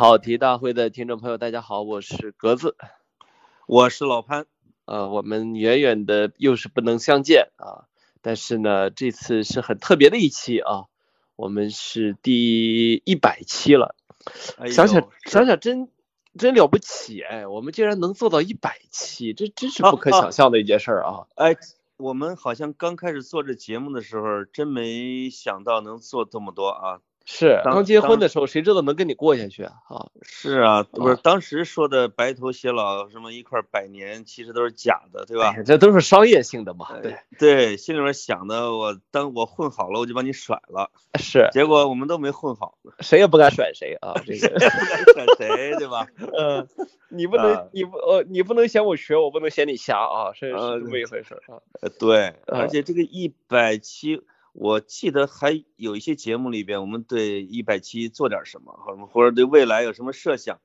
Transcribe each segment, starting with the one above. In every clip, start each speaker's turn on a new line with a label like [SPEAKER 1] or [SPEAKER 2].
[SPEAKER 1] 跑题大会的听众朋友，大家好，我是格子，
[SPEAKER 2] 我是老潘，
[SPEAKER 1] 呃，我们远远的又是不能相见啊，但是呢，这次是很特别的一期啊，我们是第一百期了，想想想想真真了不起哎，我们竟然能做到一百期，这真是不可想象的一件事儿啊，
[SPEAKER 2] 哎，我们好像刚开始做这节目的时候，真没想到能做这么多啊。
[SPEAKER 1] 是刚结婚的时候，谁知道能跟你过下去啊？啊，
[SPEAKER 2] 是啊，不是当时说的白头偕老，什么一块百年，其实都是假的，对吧？
[SPEAKER 1] 这都是商业性的嘛。对
[SPEAKER 2] 对，心里面想的，我当我混好了，我就把你甩了。
[SPEAKER 1] 是，
[SPEAKER 2] 结果我们都没混好，
[SPEAKER 1] 谁也不敢甩谁啊，这个
[SPEAKER 2] 不敢甩谁，对吧？
[SPEAKER 1] 嗯，你不能，你不呃，你不能嫌我瘸，我不能嫌你瞎啊，是是这么一回事啊。
[SPEAKER 2] 对，而且这个一百七。我记得还有一些节目里边，我们对一百七做点什么，或者或者对未来有什么设想，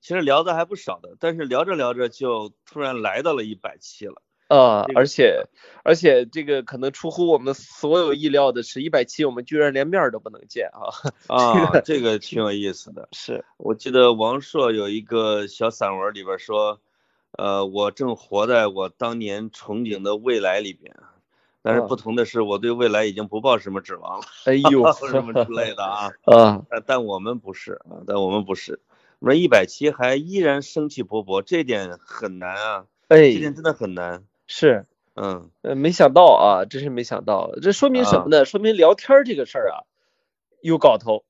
[SPEAKER 2] 其实聊的还不少的。但是聊着聊着就突然来到了一百七了。
[SPEAKER 1] 啊，而且而且这个可能出乎我们所有意料的是，一百七我们居然连面都不能见啊！
[SPEAKER 2] 啊，这个挺有意思的。
[SPEAKER 1] 是
[SPEAKER 2] 我记得王朔有一个小散文里边说，呃，我正活在我当年憧憬的未来里边。但是不同的是，我对未来已经不抱什么指望了。
[SPEAKER 1] 哎 呦，
[SPEAKER 2] 什么之类的啊？
[SPEAKER 1] 啊，
[SPEAKER 2] 但但我们不是啊，但我们不是，我们一百七还依然生气勃勃，这点很难啊。
[SPEAKER 1] 哎，
[SPEAKER 2] 这点真的很难。
[SPEAKER 1] 是，
[SPEAKER 2] 嗯，
[SPEAKER 1] 呃，没想到啊，真是没想到。这说明什么呢？说明聊天这个事儿啊，有搞头，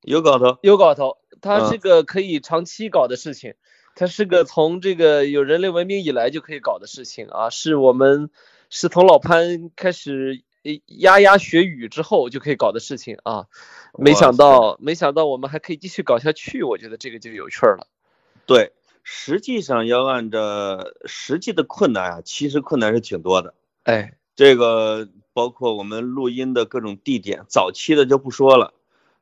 [SPEAKER 2] 有搞头，
[SPEAKER 1] 有搞头。它是个可以长期搞的事情，它是个从这个有人类文明以来就可以搞的事情啊，是我们。是从老潘开始牙牙学语之后就可以搞的事情啊，没想到没想到我们还可以继续搞下去，我觉得这个就有趣了。
[SPEAKER 2] 对，实际上要按照实际的困难啊，其实困难是挺多的。
[SPEAKER 1] 哎，
[SPEAKER 2] 这个包括我们录音的各种地点，早期的就不说了，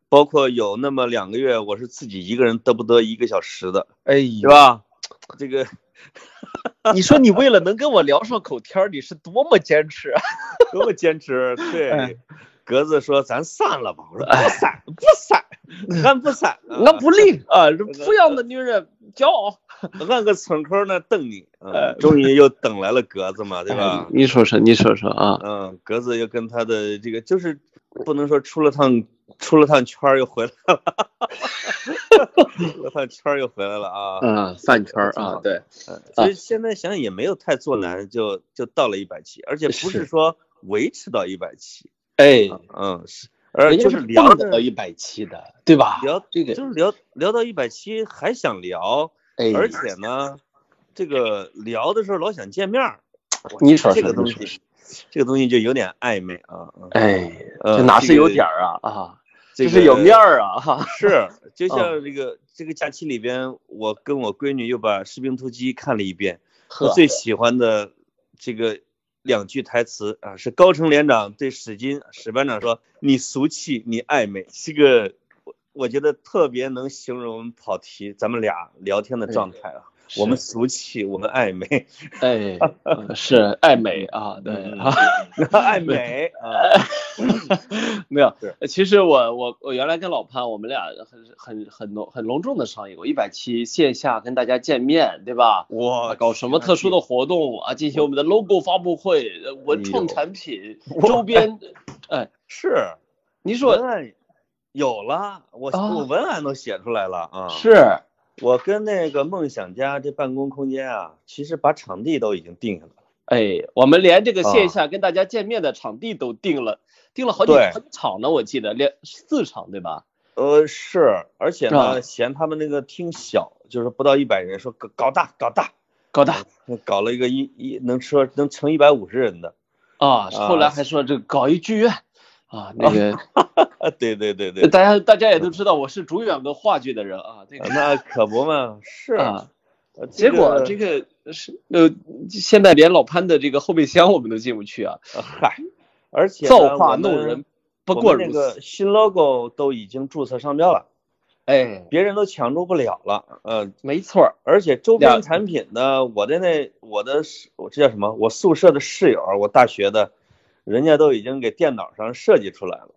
[SPEAKER 2] 包括有那么两个月我是自己一个人得不得一个小时的，
[SPEAKER 1] 哎，
[SPEAKER 2] 是吧？这个。
[SPEAKER 1] 你说你为了能跟我聊上口天儿，你是多么坚持啊！
[SPEAKER 2] 多么坚持？对，格子说咱散了吧。我说不散，不散，俺不散，
[SPEAKER 1] 俺不离啊！这濮阳的女人骄傲，
[SPEAKER 2] 俺搁村口那等你，终于又等来了格子嘛，对吧？
[SPEAKER 1] 你说说，你说说啊。
[SPEAKER 2] 嗯，格子又跟他的这个就是不能说出了趟。出了趟圈又回来了，出了趟圈又回来了啊！
[SPEAKER 1] 嗯，饭圈啊，对，
[SPEAKER 2] 其实现在想想也没有太做难，就就到了一百期，而且不是说维持到一百期，
[SPEAKER 1] 哎，
[SPEAKER 2] 嗯是，而就是聊到
[SPEAKER 1] 一百期的，对吧？
[SPEAKER 2] 聊这个就是聊聊到一百期还想聊，而且呢，这个聊的时候老想见面，
[SPEAKER 1] 你说
[SPEAKER 2] 这个东西，这个东西就有点暧昧啊，
[SPEAKER 1] 哎，这哪是有点啊啊！这是有面儿啊，哈，
[SPEAKER 2] 是，就像这个这个假期里边，我跟我闺女又把《士兵突击》看了一遍，我最喜欢的这个两句台词啊，是高成连长对史金史班长说：“你俗气，你暧昧。”这个我我觉得特别能形容跑题，咱们俩聊天的状态啊。我们俗气，我们爱美，
[SPEAKER 1] 哎，是爱美啊，对啊，
[SPEAKER 2] 爱美。啊，
[SPEAKER 1] 没有，其实我我我原来跟老潘，我们俩很很很隆很隆重的商议过，一百期线下跟大家见面，对吧？
[SPEAKER 2] 哇，
[SPEAKER 1] 搞什么特殊的活动啊？进行我们的 logo 发布会、文创产品、周边，哎，
[SPEAKER 2] 是，
[SPEAKER 1] 你说
[SPEAKER 2] 有了，我我文案都写出来了啊，
[SPEAKER 1] 是。
[SPEAKER 2] 我跟那个梦想家这办公空间啊，其实把场地都已经定下来了。
[SPEAKER 1] 哎，我们连这个线下跟大家见面的场地都定了，定了好几场呢，我记得连四场对吧？
[SPEAKER 2] 呃，是，而且呢，嫌他们那个厅小，就是不到一百人，说搞搞大，搞大，
[SPEAKER 1] 搞大，
[SPEAKER 2] 搞了一个一一能说能盛一百五十人的。
[SPEAKER 1] 啊，后来还说这搞一剧院。啊，那个，
[SPEAKER 2] 对对对对，
[SPEAKER 1] 大家大家也都知道我是主演过话剧的人啊，这个
[SPEAKER 2] 那可不嘛，是
[SPEAKER 1] 啊，结果这个是呃，现在连老潘的这个后备箱我们都进不去啊，
[SPEAKER 2] 嗨，而且
[SPEAKER 1] 造化弄人，不过
[SPEAKER 2] 那个新 logo 都已经注册商标了，
[SPEAKER 1] 哎，
[SPEAKER 2] 别人都抢注不了了，呃，
[SPEAKER 1] 没错，
[SPEAKER 2] 而且周边产品呢，我的那我的我这叫什么？我宿舍的室友，我大学的。人家都已经给电脑上设计出来了，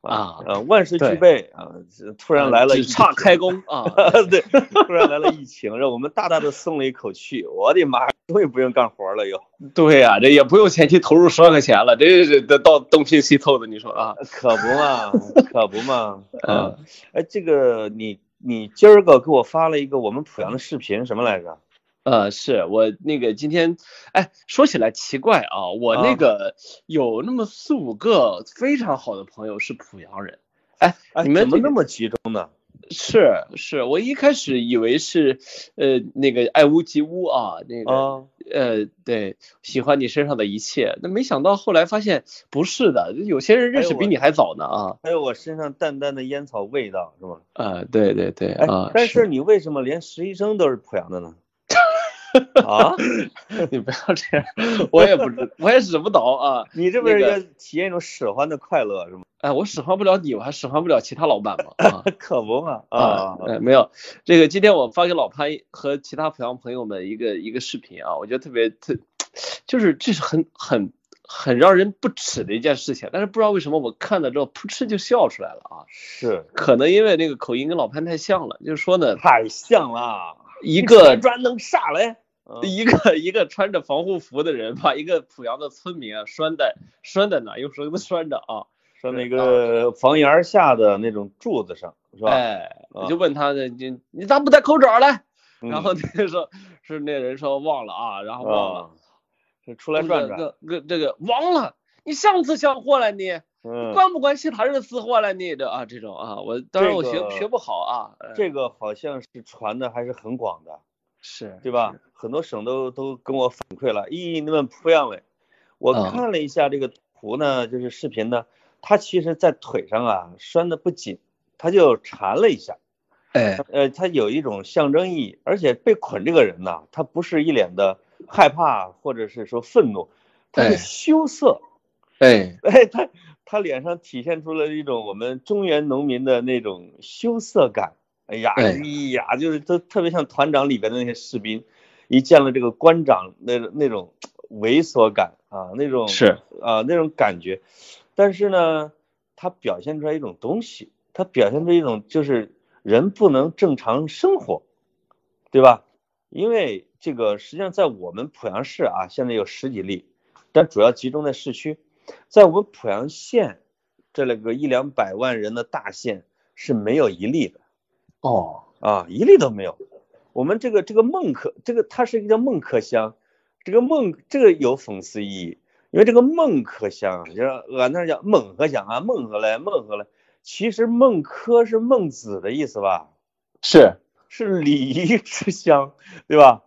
[SPEAKER 1] 啊，
[SPEAKER 2] 呃，万事俱备啊，突然来了，
[SPEAKER 1] 只差开工啊，
[SPEAKER 2] 对，突然来了疫情，让我们大大的松了一口气。我的妈，终于不用干活了又。
[SPEAKER 1] 对呀，这也不用前期投入十万块钱了，这是得到东拼西凑的，你说啊？
[SPEAKER 2] 可不嘛，可不嘛。啊，哎，这个你你今儿个给我发了一个我们濮阳的视频，什么来着？
[SPEAKER 1] 呃，是我那个今天，哎，说起来奇怪啊，我那个有那么四五个非常好的朋友是濮阳人，哎，你们
[SPEAKER 2] 怎么那么集中呢？
[SPEAKER 1] 是是，我一开始以为是呃那个爱屋及乌啊，那个呃对，喜欢你身上的一切，那没想到后来发现不是的，有些人认识比你还早呢啊。
[SPEAKER 2] 还有我身上淡淡的烟草味道是吗？
[SPEAKER 1] 啊，对对对啊。
[SPEAKER 2] 但是你为什么连实习生都是濮阳的呢？啊，
[SPEAKER 1] 你不要这样，我也不知，我也使不到啊。
[SPEAKER 2] 你这不是要体验一种使唤的快乐是吗？
[SPEAKER 1] 哎，我使唤不了你，我还使唤不了其他老板吗？啊，
[SPEAKER 2] 可不嘛
[SPEAKER 1] 啊，哎，没有，这个今天我发给老潘和其他濮阳朋友们一个一个视频啊，我觉得特别特，就是这是很很很让人不齿的一件事情，但是不知道为什么我看了之后噗嗤就笑出来了啊。
[SPEAKER 2] 是，
[SPEAKER 1] 可能因为那个口音跟老潘太像了，就是说呢，
[SPEAKER 2] 太像了，
[SPEAKER 1] 一个
[SPEAKER 2] 专能啥嘞？
[SPEAKER 1] 一个 一个穿着防护服的人，把一个濮阳的村民啊拴在拴在哪，用绳子拴着啊，
[SPEAKER 2] 拴那个房檐下的那种柱子上，是吧？
[SPEAKER 1] 哎，我就问他呢，你你咋不戴口罩嘞？然后那个说，是那人说忘了啊，然后忘了，
[SPEAKER 2] 是出来转转。
[SPEAKER 1] 这个这个忘了，你上次想货了你，关不关其他人死活了你这啊这种啊，我当然我学学不好啊。
[SPEAKER 2] 这个好像是传的还是很广的。
[SPEAKER 1] 是
[SPEAKER 2] 对吧？很多省都都跟我反馈了，咦，你们濮阳嘞？我看了一下这个图呢，就是视频呢，他其实在腿上啊拴的不紧，他就缠了一下，
[SPEAKER 1] 哎，
[SPEAKER 2] 呃，他有一种象征意义，而且被捆这个人呢，他不是一脸的害怕或者是说愤怒，他是羞涩，
[SPEAKER 1] 哎，
[SPEAKER 2] 哎，他他脸上体现出了一种我们中原农民的那种羞涩感。哎呀，哎呀，就是都特别像团长里边的那些士兵，一见了这个官长，那那种猥琐感啊，那种
[SPEAKER 1] 是
[SPEAKER 2] 啊那种感觉。但是呢，他表现出来一种东西，他表现出一种就是人不能正常生活，对吧？因为这个实际上在我们濮阳市啊，现在有十几例，但主要集中在市区，在我们濮阳县这了个一两百万人的大县是没有一例的。
[SPEAKER 1] 哦
[SPEAKER 2] 啊，一例都没有。我们这个这个孟轲，这个它是一个叫孟轲香，这个孟这个有讽刺意义，因为这个孟轲乡就是俺那叫孟轲香啊，孟轲嘞，孟轲嘞。其实孟轲是孟子的意思吧？
[SPEAKER 1] 是
[SPEAKER 2] 是礼仪之乡，对吧？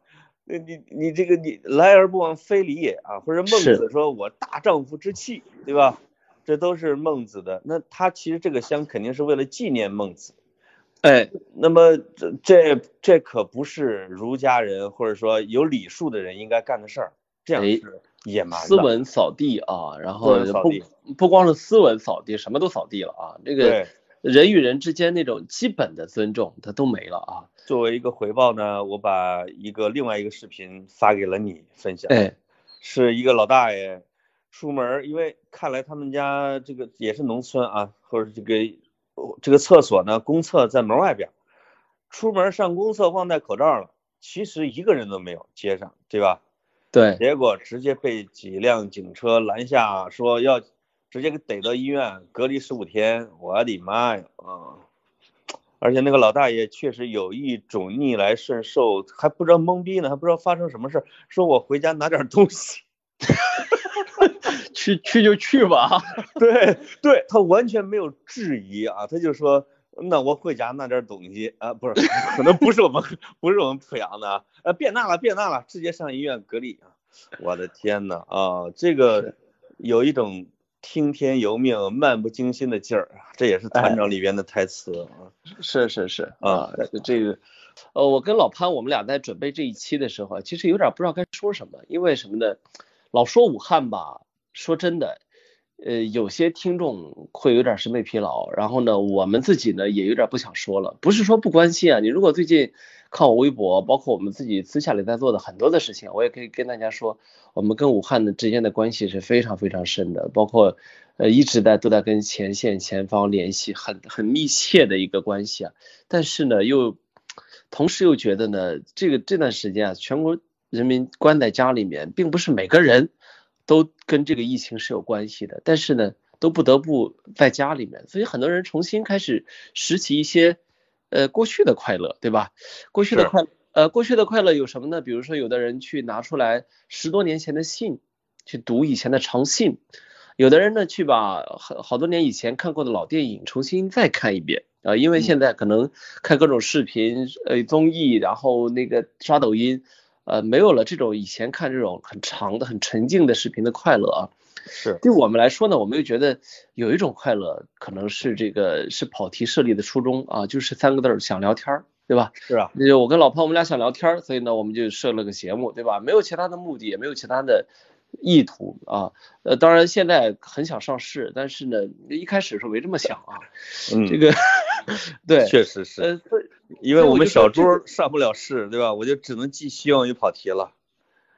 [SPEAKER 2] 那你你这个你来而不往非礼也啊，或者孟子说我大丈夫之气，对吧？这都是孟子的。那他其实这个乡肯定是为了纪念孟子。
[SPEAKER 1] 哎，
[SPEAKER 2] 那么这这这可不是儒家人或者说有礼数的人应该干的事儿，这样是野蛮的。
[SPEAKER 1] 斯文扫地啊，然后不不光是斯文扫地，什么都扫地了啊。这个人与人之间那种基本的尊重，他都没了啊。
[SPEAKER 2] 作为一个回报呢，我把一个另外一个视频发给了你分享。
[SPEAKER 1] 哎，
[SPEAKER 2] 是一个老大爷出门，因为看来他们家这个也是农村啊，或者这个。这个厕所呢，公厕在门外边，出门上公厕忘带口罩了，其实一个人都没有，街上，对吧？
[SPEAKER 1] 对，
[SPEAKER 2] 结果直接被几辆警车拦下，说要直接给逮到医院隔离十五天。我的妈呀啊！而且那个老大爷确实有一种逆来顺受，还不知道懵逼呢，还不知道发生什么事，说我回家拿点东西。
[SPEAKER 1] 去去就去吧，
[SPEAKER 2] 对对，他完全没有质疑啊，他就说，那我回家拿点东西。啊，不是，可能不是我们不是我们濮阳的啊，呃，别拿了别拿了，直接上医院隔离啊，我的天呐啊，这个有一种听天由命、漫不经心的劲儿啊，这也是团长里边的台词啊，
[SPEAKER 1] 是是是啊，这个，呃，我跟老潘我们俩在准备这一期的时候，其实有点不知道该说什么，因为什么呢？老说武汉吧。说真的，呃，有些听众会有点审美疲劳，然后呢，我们自己呢也有点不想说了。不是说不关心啊，你如果最近看我微博，包括我们自己私下里在做的很多的事情，我也可以跟大家说，我们跟武汉的之间的关系是非常非常深的，包括呃一直在都在跟前线前方联系，很很密切的一个关系啊。但是呢，又同时又觉得呢，这个这段时间啊，全国人民关在家里面，并不是每个人都跟这个疫情是有关系的，但是呢。都不得不在家里面，所以很多人重新开始拾起一些呃过去的快乐，对吧？过去的快呃过去的快乐有什么呢？比如说有的人去拿出来十多年前的信去读以前的长信，有的人呢去把好好多年以前看过的老电影重新再看一遍啊，因为现在可能看各种视频呃综艺，然后那个刷抖音呃没有了这种以前看这种很长的很沉静的视频的快乐啊。
[SPEAKER 2] 是
[SPEAKER 1] 对我们来说呢，我们又觉得有一种快乐，可能是这个是跑题设立的初衷啊，就是三个字儿想聊天儿，对吧？
[SPEAKER 2] 是啊，
[SPEAKER 1] 那我跟老潘我们俩想聊天儿，所以呢我们就设了个节目，对吧？没有其他的目的，也没有其他的意图啊。呃，当然现在很想上市，但是呢一开始时候没这么想啊。
[SPEAKER 2] 嗯，
[SPEAKER 1] 这个 对，
[SPEAKER 2] 确实是，
[SPEAKER 1] 呃，
[SPEAKER 2] 因为我们小猪上不了市，对吧？我就只能寄希望于跑题了。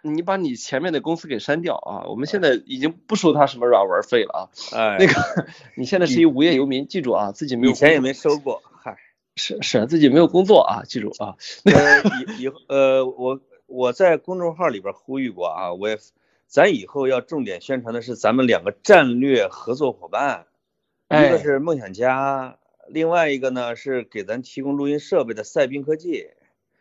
[SPEAKER 1] 你把你前面的公司给删掉啊！我们现在已经不收他什么软文费了啊！
[SPEAKER 2] 哎，
[SPEAKER 1] 那个你现在是一无业游民，记住啊，自己没有
[SPEAKER 2] 以前也没收过，嗨，
[SPEAKER 1] 是是，自己没有工作啊，记住啊。
[SPEAKER 2] 那个，以以呃，我我在公众号里边呼吁过啊，我也，咱以后要重点宣传的是咱们两个战略合作伙伴，一个是梦想家，另外一个呢是给咱提供录音设备的赛宾科技。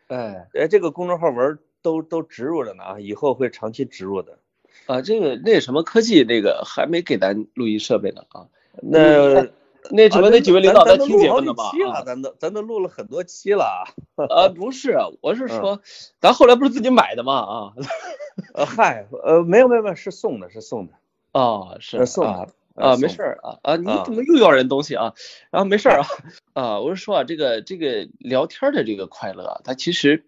[SPEAKER 1] 哎，
[SPEAKER 2] 哎，这个公众号文。都都植入着呢啊，以后会长期植入的。
[SPEAKER 1] 啊，这个那什么科技那个还没给咱录音设备呢啊。
[SPEAKER 2] 那
[SPEAKER 1] 那什么那几位领导在听节目
[SPEAKER 2] 呢
[SPEAKER 1] 吧？
[SPEAKER 2] 啊，咱都咱都录了很多期了。
[SPEAKER 1] 啊，不是，我是说，咱后来不是自己买的吗？啊。
[SPEAKER 2] 呃，嗨，呃，没有没有没有，是送的，是送的。
[SPEAKER 1] 哦，是
[SPEAKER 2] 送的。
[SPEAKER 1] 啊，没事儿啊啊，你怎么又要人东西啊？然后没事儿啊 啊，我是说啊，这个这个聊天的这个快乐啊，它其实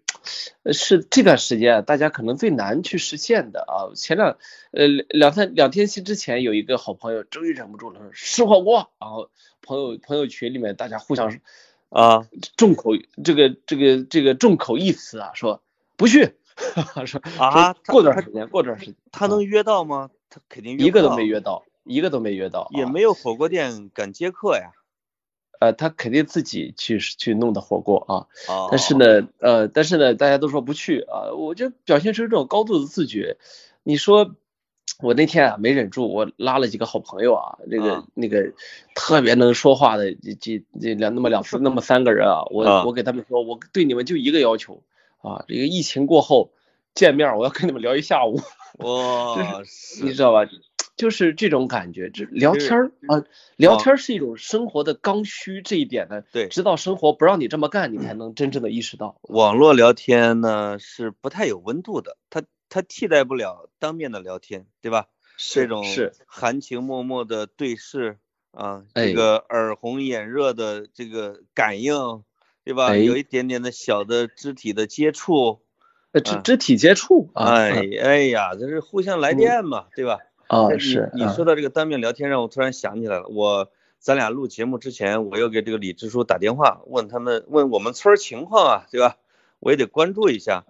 [SPEAKER 1] 是这段时间啊，大家可能最难去实现的啊。前两呃两三两天期之前，有一个好朋友终于忍不住了，说吃火锅，然后朋友朋友群里面大家互相
[SPEAKER 2] 啊
[SPEAKER 1] 众口这个这个这个众口一词啊，说不去，说
[SPEAKER 2] 啊
[SPEAKER 1] 过段时间过段时间
[SPEAKER 2] 他能约到吗？他肯定
[SPEAKER 1] 一个都没约到。一个都没约到，
[SPEAKER 2] 也没有火锅店敢接客呀。
[SPEAKER 1] 呃，他肯定自己去去弄的火锅啊。
[SPEAKER 2] 哦。
[SPEAKER 1] 但是呢，呃，但是呢，大家都说不去啊。我就表现出这种高度的自觉。你说我那天啊没忍住，我拉了几个好朋友啊，那个那个特别能说话的这这这两那么两那么三个人啊，我我给他们说，我对你们就一个要求啊，这个疫情过后见面，我要跟你们聊一下午。
[SPEAKER 2] 哇，
[SPEAKER 1] 你知道吧？就是这种感觉，这聊天儿啊，聊天是一种生活的刚需，这一点呢，
[SPEAKER 2] 对，
[SPEAKER 1] 直到生活不让你这么干，你 才能真正的意识到。
[SPEAKER 2] 网络聊天呢是不太有温度的，它它替代不了当面的聊天，对吧？这种
[SPEAKER 1] 是
[SPEAKER 2] 含情脉脉的对视啊，这个耳红眼热的这个感应，对吧？有一点点的小的肢体的接触，
[SPEAKER 1] 肢肢体接触，
[SPEAKER 2] 哎哎呀，这是互相来电嘛，对吧？
[SPEAKER 1] 啊，是
[SPEAKER 2] 你说到这个当面聊天，让我突然想起来了。我咱俩录节目之前，我又给这个李支书打电话，问他们问我们村情况啊，对吧？我也得关注一下。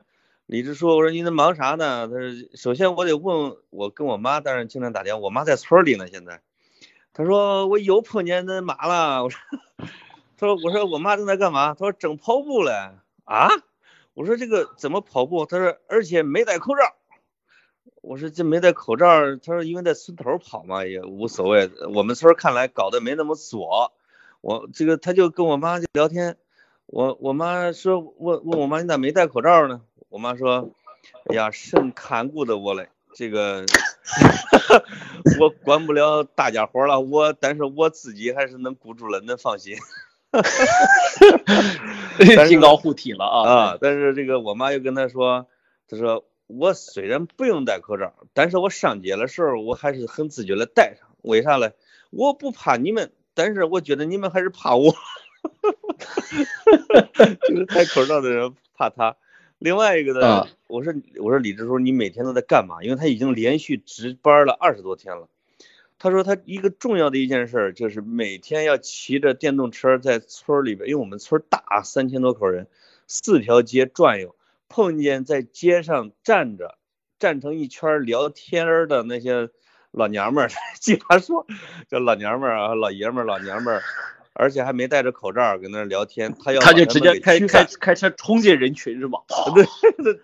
[SPEAKER 2] 李支书，我说你在忙啥呢？他说首先我得问我跟我妈，当然经常打电话，我妈在村里呢现在。他说我又碰见那妈了。我说 他说我说我妈正在干嘛？他说整跑步嘞。啊？我说这个怎么跑步？他说而且没戴口罩。我说这没戴口罩，他说因为在村头跑嘛也无所谓。我们村看来搞得没那么左，我这个他就跟我妈就聊天，我我妈说问问我妈你咋没戴口罩呢？我妈说，哎呀肾看顾的我嘞，这个 我管不了大家伙了，我但是我自己还是能顾住了，能放心。
[SPEAKER 1] 金刚护体了啊
[SPEAKER 2] 啊！但是这个我妈又跟他说，他说。我虽然不用戴口罩，但是我上街的时候我还是很自觉的戴上。为啥嘞？我不怕你们，但是我觉得你们还是怕我。就是戴口罩的人怕他。另外一个呢，我说我说李支书，你每天都在干嘛？因为他已经连续值班了二十多天了。他说他一个重要的一件事就是每天要骑着电动车在村里边，因为我们村大，三千多口人。四条街转悠，碰见在街上站着站成一圈聊天的那些老娘们儿，经常说这老娘们儿啊，老爷们儿，老娘们儿，而且还没戴着口罩跟那聊天，他要
[SPEAKER 1] 他就直接开开开车冲进人群是吗？
[SPEAKER 2] 对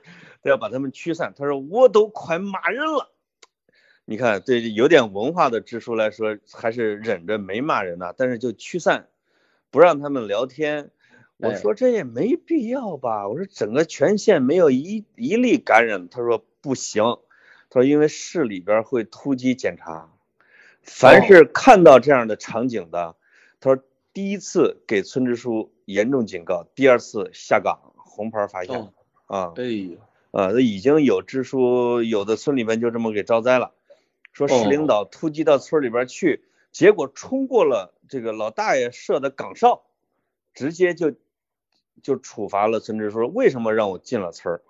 [SPEAKER 2] 要把他们驱散。他说我都快骂人了。你看，对有点文化的支书来说，还是忍着没骂人呢，但是就驱散，不让他们聊天。我说这也没必要吧？我说整个全县没有一一例感染，他说不行，他说因为市里边会突击检查，凡是看到这样的场景的，他说第一次给村支书严重警告，第二次下岗红牌罚下。啊，
[SPEAKER 1] 哎呦，
[SPEAKER 2] 啊，那已经有支书，有的村里面就这么给招灾了。说市领导突击到村里边去，结果冲过了这个老大爷设的岗哨，直接就就处罚了村支书。为什么让我进了村儿？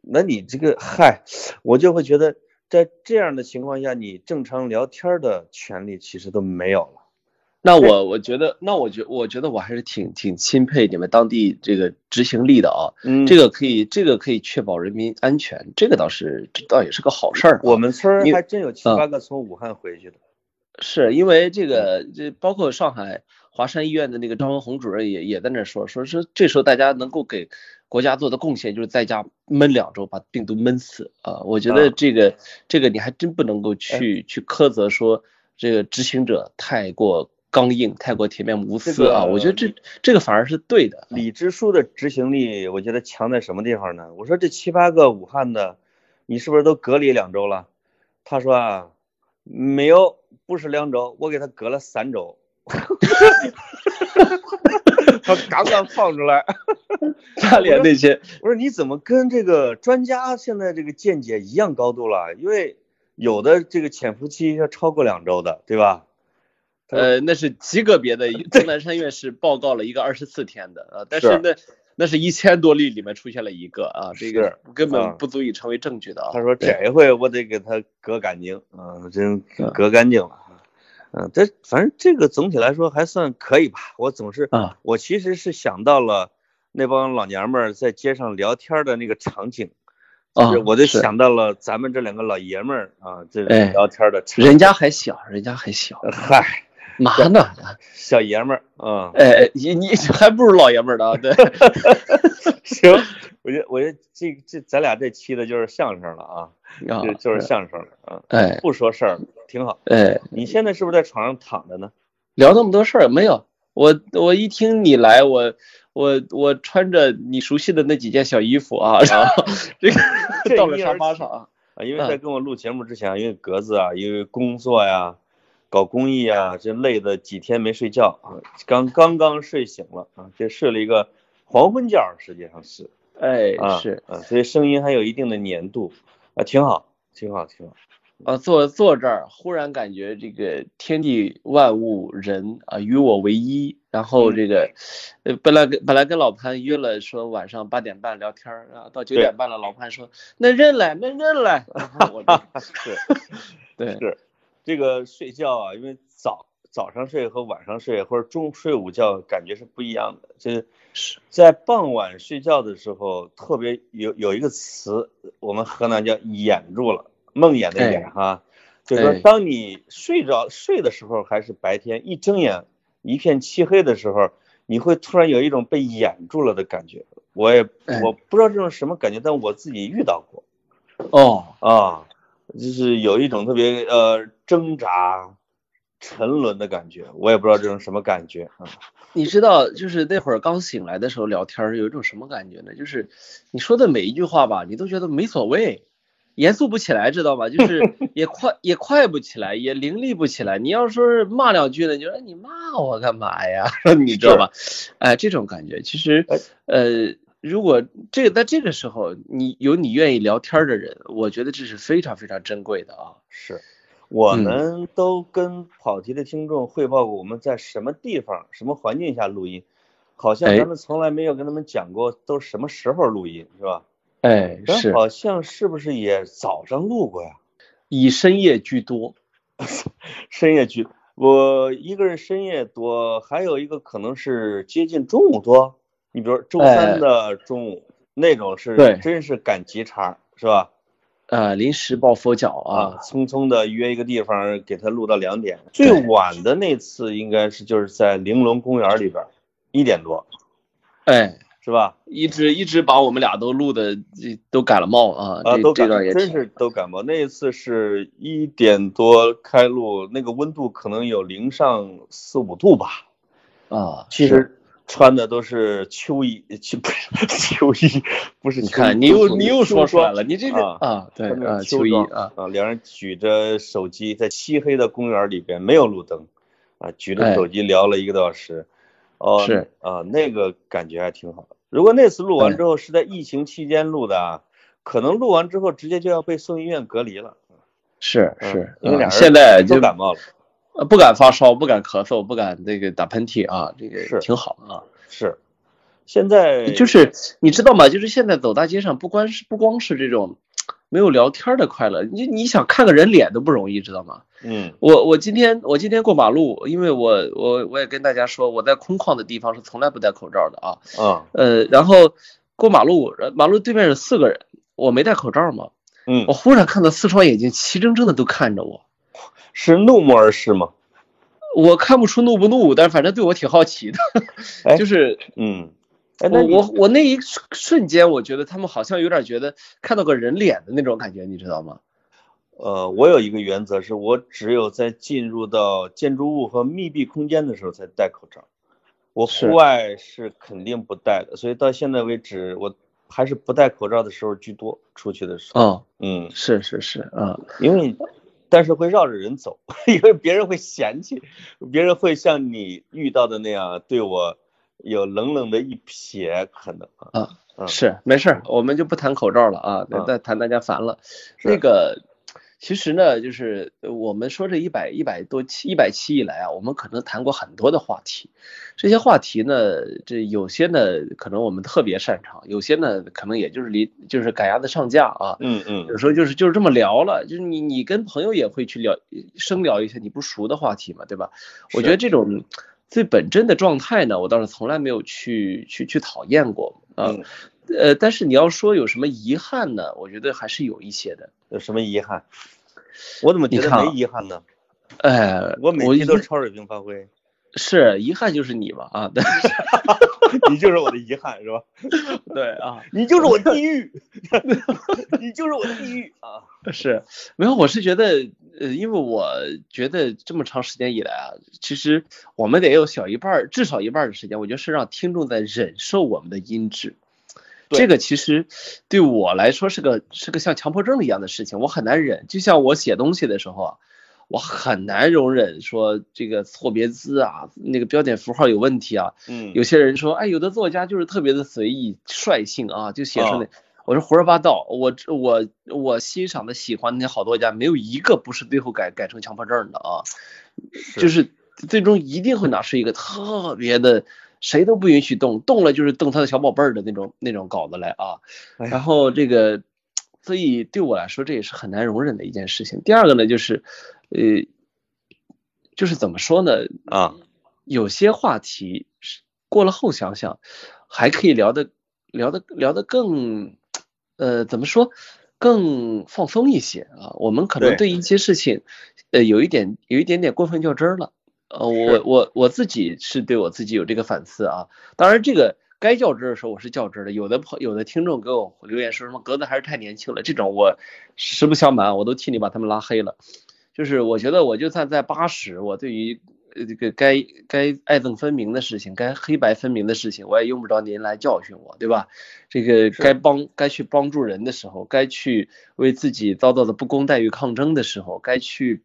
[SPEAKER 2] 那你这个嗨，我就会觉得在这样的情况下，你正常聊天的权利其实都没有了。
[SPEAKER 1] 那我我觉得，那我觉我觉得我还是挺挺钦佩你们当地这个执行力的啊，
[SPEAKER 2] 嗯，
[SPEAKER 1] 这个可以这个可以确保人民安全，这个倒是这倒也是个好事儿。
[SPEAKER 2] 我们村儿还真有七八个从武汉回去的，
[SPEAKER 1] 是因为这个这包括上海华山医院的那个张文宏主任也也在那说说是这时候大家能够给国家做的贡献就是在家闷两周把病毒闷死啊，我觉得这个这个你还真不能够去去苛责说这个执行者太过。刚硬太过铁面无私啊！我觉得这这个反而是对的。
[SPEAKER 2] 李支书的执行力，我觉得强在什么地方呢？我说这七八个武汉的，你是不是都隔离两周了？他说啊，没有，不是两周，我给他隔了三周。他刚刚放出来，
[SPEAKER 1] 他连那些，
[SPEAKER 2] 我说你怎么跟这个专家现在这个见解一样高度了？因为有的这个潜伏期要超过两周的，对吧？
[SPEAKER 1] 呃，那是极个别的，钟南山院士报告了一个二十四天的啊，但是那那是一千多例里面出现了一个啊，这个根本不足以成为证据的啊。
[SPEAKER 2] 他说这一回我得给他割干净啊，真割干净了。嗯，这反正这个总体来说还算可以吧。我总是
[SPEAKER 1] 啊，
[SPEAKER 2] 我其实是想到了那帮老娘们在街上聊天的那个场景，就是我就想到了咱们这两个老爷们儿啊，这聊天的。
[SPEAKER 1] 人家还小，人家还小，
[SPEAKER 2] 嗨。
[SPEAKER 1] 嘛呢，
[SPEAKER 2] 小爷们儿啊，
[SPEAKER 1] 哎，你你还不如老爷们儿呢，对，
[SPEAKER 2] 行，我觉得我觉得这这咱俩这期的就是相声了啊，就就是相声了啊，
[SPEAKER 1] 哎，
[SPEAKER 2] 不说事儿，挺好，
[SPEAKER 1] 哎，
[SPEAKER 2] 你现在是不是在床上躺着呢？
[SPEAKER 1] 聊那么多事儿没有？我我一听你来，我我我穿着你熟悉的那几件小衣服啊，然后 这个到了沙发上啊，
[SPEAKER 2] 啊，因为在跟我录节目之前，因为格子啊，因为工作呀。搞公益啊，这累的几天没睡觉啊，刚刚刚睡醒了啊，这睡了一个黄昏觉，实际上是，
[SPEAKER 1] 哎，是。
[SPEAKER 2] 啊，所以声音还有一定的粘度啊，挺好，挺好，挺好。
[SPEAKER 1] 啊，坐坐这儿，忽然感觉这个天地万物人啊，与我为一。然后这个，呃，本来跟本来跟老潘约了说晚上八点半聊天儿啊，到九点半了，老潘说那人来，那人来。
[SPEAKER 2] 是，
[SPEAKER 1] 对，
[SPEAKER 2] 是。这个睡觉啊，因为早早上睡和晚上睡或者中午睡午觉感觉是不一样的。就是在傍晚睡觉的时候，特别有有一个词，我们河南叫“眼住了”，梦魇的眼哈，就是说当你睡着睡的时候还是白天，一睁眼一片漆黑的时候，你会突然有一种被掩住了的感觉。我也我不知道这种什么感觉，但我自己遇到过。
[SPEAKER 1] 哦
[SPEAKER 2] 啊。就是有一种特别呃挣扎、沉沦的感觉，我也不知道这种什么感觉啊。
[SPEAKER 1] 你知道，就是那会儿刚醒来的时候聊天，有一种什么感觉呢？就是你说的每一句话吧，你都觉得没所谓，严肃不起来，知道吧？就是 也快也快不起来，也凌厉不起来。你要说是骂两句呢，你说你骂我干嘛呀？你知道吧？哎，这种感觉其实呃。如果这个在这个时候，你有你愿意聊天的人，我觉得这是非常非常珍贵的啊。
[SPEAKER 2] 是，我们都跟跑题的听众汇报过我们在什么地方、什么环境下录音，好像咱们从来没有跟他们讲过都什么时候录音，是吧？
[SPEAKER 1] 哎，是。
[SPEAKER 2] 好像是不是也早上录过呀？
[SPEAKER 1] 以深夜居多，
[SPEAKER 2] 深夜居。我一个人深夜多，还有一个可能是接近中午多。你比如周三的中午那种是，
[SPEAKER 1] 对，
[SPEAKER 2] 真是赶急茬，是吧？
[SPEAKER 1] 呃，临时抱佛脚啊，
[SPEAKER 2] 匆匆的约一个地方给他录到两点。最晚的那次应该是就是在玲珑公园里边，一点多，
[SPEAKER 1] 哎，
[SPEAKER 2] 是吧？
[SPEAKER 1] 一直一直把我们俩都录的都感了冒啊，
[SPEAKER 2] 啊，都
[SPEAKER 1] 这段也
[SPEAKER 2] 真是都感冒。那一次是一点多开录，那个温度可能有零上四五度吧。
[SPEAKER 1] 啊，
[SPEAKER 2] 其实。穿的都是秋衣，秋不是 秋衣，不是。
[SPEAKER 1] 你看，你又你又说出来了，你这个啊，对啊，秋衣啊
[SPEAKER 2] 啊，两人举着手机在漆黑的公园里边，没有路灯，啊，举着手机聊了一个多小时，哦，
[SPEAKER 1] 是
[SPEAKER 2] 啊，那个感觉还挺好的。如果那次录完之后是在疫情期间录的啊，可能录完之后直接就要被送医院隔离了。
[SPEAKER 1] 是是，
[SPEAKER 2] 因为俩人
[SPEAKER 1] 现在
[SPEAKER 2] 都感冒了。
[SPEAKER 1] 呃，不敢发烧，不敢咳嗽，不敢那个打喷嚏啊，这个挺好啊。
[SPEAKER 2] 是，现在
[SPEAKER 1] 就是你知道吗？就是现在走大街上，不光是不光是这种没有聊天的快乐，你你想看个人脸都不容易，知道吗？
[SPEAKER 2] 嗯，
[SPEAKER 1] 我我今天我今天过马路，因为我我我也跟大家说，我在空旷的地方是从来不戴口罩的啊。
[SPEAKER 2] 啊。
[SPEAKER 1] 呃，然后过马路，马路对面有四个人，我没戴口罩嘛。
[SPEAKER 2] 嗯。
[SPEAKER 1] 我忽然看到四双眼睛齐睁睁的都看着我。
[SPEAKER 2] 是怒目而视吗？
[SPEAKER 1] 我看不出怒不怒，但是反正对我挺好奇的，就是
[SPEAKER 2] 嗯，
[SPEAKER 1] 我我我那一瞬间，我觉得他们好像有点觉得看到个人脸的那种感觉，你知道吗？
[SPEAKER 2] 呃，我有一个原则，是我只有在进入到建筑物和密闭空间的时候才戴口罩，我户外是肯定不戴的，所以到现在为止，我还是不戴口罩的时候居多，出去的时
[SPEAKER 1] 候。
[SPEAKER 2] 嗯，
[SPEAKER 1] 是是是，啊，
[SPEAKER 2] 因为。但是会绕着人走，因为别人会嫌弃，别人会像你遇到的那样对我有冷冷的一瞥，可能
[SPEAKER 1] 啊，是没事，我们就不谈口罩了啊，再谈大家烦了，那个。其实呢，就是我们说这一百一百多期一百期以来啊，我们可能谈过很多的话题，这些话题呢，这有些呢可能我们特别擅长，有些呢可能也就是离就是赶鸭子上架啊，
[SPEAKER 2] 嗯嗯，
[SPEAKER 1] 有时候就是就是这么聊了，就是你你跟朋友也会去聊深聊一些你不熟的话题嘛，对吧？我觉得这种最本真的状态呢，我倒是从来没有去去去讨厌过。啊，呃，但是你要说有什么遗憾呢？我觉得还是有一些的。
[SPEAKER 2] 有什么遗憾？我怎么觉得没遗憾呢？
[SPEAKER 1] 哎，
[SPEAKER 2] 我每天都超水平发挥。
[SPEAKER 1] 是遗憾就是你吧？啊，对，
[SPEAKER 2] 你就是我的遗憾是吧？
[SPEAKER 1] 对啊，
[SPEAKER 2] 你就是我地狱，你就是我的地狱啊！
[SPEAKER 1] 是，没有，我是觉得，呃，因为我觉得这么长时间以来啊，其实我们得有小一半，至少一半的时间，我觉得是让听众在忍受我们的音质。这个其实对我来说是个是个像强迫症一样的事情，我很难忍。就像我写东西的时候啊，我很难容忍说这个错别字啊，那个标点符号有问题啊。
[SPEAKER 2] 嗯。
[SPEAKER 1] 有些人说，哎，有的作家就是特别的随意率性啊，就写出来。我说胡说八道。我我我欣赏的喜欢那些好作家，没有一个不是最后改改成强迫症的啊。就是最终一定会拿出一个特别的。谁都不允许动，动了就是动他的小宝贝儿的那种那种稿子来啊。然后这个，所以对我来说这也是很难容忍的一件事情。第二个呢，就是呃，就是怎么说呢
[SPEAKER 2] 啊，
[SPEAKER 1] 有些话题过了后想想，还可以聊的聊的聊的更呃怎么说更放松一些啊。我们可能对一些事情呃有一点有一点点过分较真儿了。呃，我我我自己是对我自己有这个反思啊。当然，这个该较真的时候我是较真的。有的朋有的听众给我留言说什么格子还是太年轻了，这种我实不相瞒，我都替你把他们拉黑了。就是我觉得我就算在八十，我对于这个该该爱憎分明的事情，该黑白分明的事情，我也用不着您来教训我，对吧？这个该帮该去帮助人的时候，该去为自己遭到的不公待遇抗争的时候，该去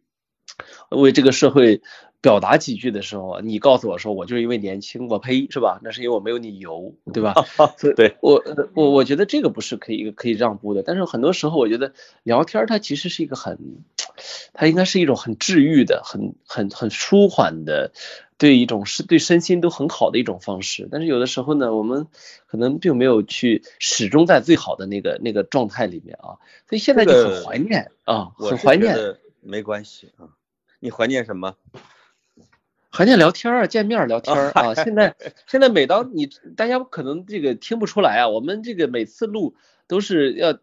[SPEAKER 1] 为这个社会。表达几句的时候，你告诉我说我就是因为年轻，我呸，是吧？那是因为我没有你油，对吧？
[SPEAKER 2] 对
[SPEAKER 1] 我我我觉得这个不是可以可以让步的。但是很多时候，我觉得聊天它其实是一个很，它应该是一种很治愈的、很很很舒缓的，对一种是对身心都很好的一种方式。但是有的时候呢，我们可能并没有去始终在最好的那个那个状态里面啊，所以现在就很怀念啊，很怀念。
[SPEAKER 2] 没关系啊，你怀念什么？
[SPEAKER 1] 怀念聊天儿，见面聊天儿啊。现在现在每当你大家可能这个听不出来啊，我们这个每次录都是要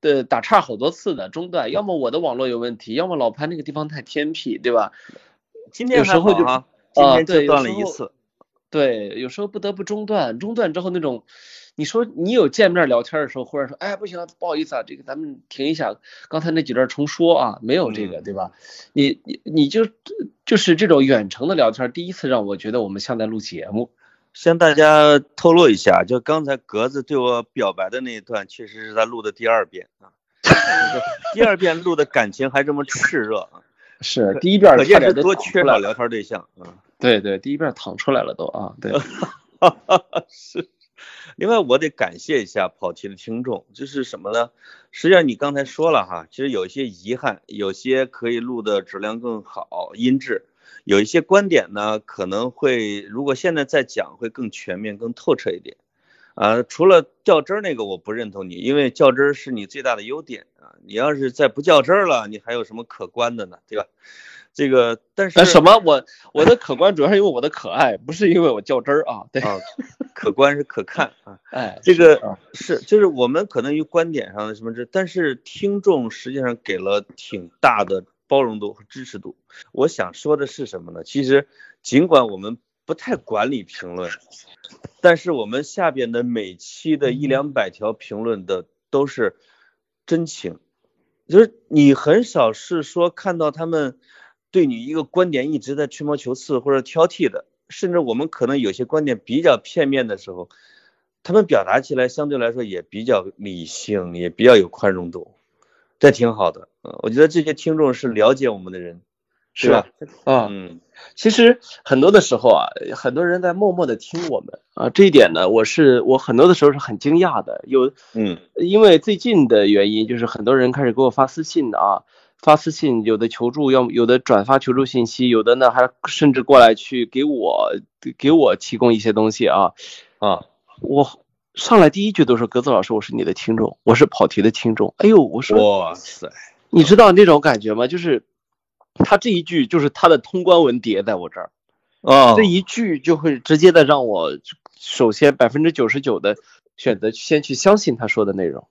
[SPEAKER 1] 的打岔好多次的中断，要么我的网络有问题，要么老潘那个地方太偏僻，对吧？
[SPEAKER 2] 今天
[SPEAKER 1] 有时候就
[SPEAKER 2] 啊，今天就
[SPEAKER 1] 对
[SPEAKER 2] 断了一次。
[SPEAKER 1] 对，有时候不得不中断，中断之后那种，你说你有见面聊天的时候，忽然说，哎，不行了，不好意思啊，这个咱们停一下，刚才那几段重说啊，没有这个，
[SPEAKER 2] 嗯
[SPEAKER 1] 对吧？你你你就就是这种远程的聊天，第一次让我觉得我们像在录节目。
[SPEAKER 2] 向大家透露一下，就刚才格子对我表白的那一段，确实是他录的第二遍啊。第二遍录的感情还这么炽热啊，
[SPEAKER 1] 是第一遍
[SPEAKER 2] 可见是多缺少聊天对象啊。
[SPEAKER 1] 对对，第一遍淌出来了都啊，对，
[SPEAKER 2] 是。另外，我得感谢一下跑题的听众，就是什么呢？实际上你刚才说了哈，其实有一些遗憾，有些可以录的质量更好，音质，有一些观点呢可能会，如果现在再讲会更全面、更透彻一点。啊，除了较真儿那个我不认同你，因为较真儿是你最大的优点啊。你要是再不较真儿了，你还有什么可观的呢？对吧？这个，但是
[SPEAKER 1] 呃，什么？我我的可观主要是因为我的可爱，不是因为我较真儿啊，对，
[SPEAKER 2] 啊，可观是可看啊。
[SPEAKER 1] 哎，
[SPEAKER 2] 这个
[SPEAKER 1] 啊
[SPEAKER 2] 是，就是我们可能于观点上的什么这，但是听众实际上给了挺大的包容度和支持度。我想说的是什么呢？其实尽管我们不太管理评论，但是我们下边的每期的一两百条评论的都是真情，就是你很少是说看到他们对你一个观点一直在吹毛求疵或者挑剔的，甚至我们可能有些观点比较片面的时候，他们表达起来相对来说也比较理性，也比较有宽容度，这挺好的。嗯，我觉得这些听众是了解我们的人，
[SPEAKER 1] 是吧？啊，
[SPEAKER 2] 嗯
[SPEAKER 1] 其实很多的时候啊，很多人在默默的听我们啊，这一点呢，我是我很多的时候是很惊讶的。有
[SPEAKER 2] 嗯
[SPEAKER 1] 因为最近的原因，就是很多人开始给我发私信啊，发私信，有的求助，要么有的转发求助信息，有的呢还甚至过来去给我给我提供一些东西啊。
[SPEAKER 2] 啊，
[SPEAKER 1] 我上来第一句都是：“格子老师，我是你的听众，我是跑题的听众。”哎呦，我说
[SPEAKER 2] 哇塞，
[SPEAKER 1] 你知道那种感觉吗？就是他这一句就是他的通关文牒在我这儿。
[SPEAKER 2] 啊
[SPEAKER 1] 这一句就会直接的让我首先百分之九十九的选择先去相信他说的内容，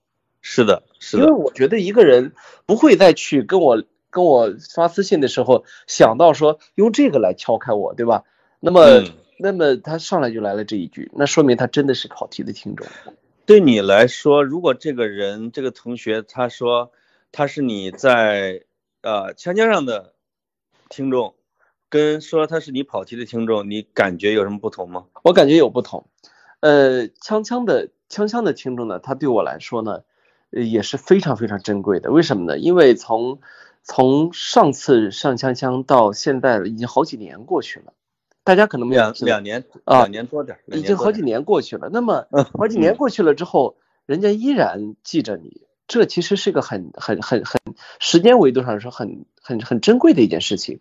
[SPEAKER 2] 是的，是的
[SPEAKER 1] 因为，我觉得一个人不会再去跟我跟我发私信的时候想到说用这个来敲开我，对吧？那么、
[SPEAKER 2] 嗯
[SPEAKER 1] 那么他上来就来了这一句，那说明他真的是跑题的听众。
[SPEAKER 2] 对你来说，如果这个人这个同学他说他是你在呃锵锵上的听众，跟说他是你跑题的听众，你感觉有什么不同吗？
[SPEAKER 1] 我感觉有不同。呃，锵锵的锵锵的听众呢，他对我来说呢，呃也是非常非常珍贵的。为什么呢？因为从从上次上锵锵到现在已经好几年过去了，大家可能没有
[SPEAKER 2] 两两年
[SPEAKER 1] 啊
[SPEAKER 2] 两年多点儿，
[SPEAKER 1] 已经好几年过去了。那么
[SPEAKER 2] 嗯
[SPEAKER 1] 好几年过去了之后，人家依然记着你，这其实是个很很很很时间维度上说很很很珍贵的一件事情。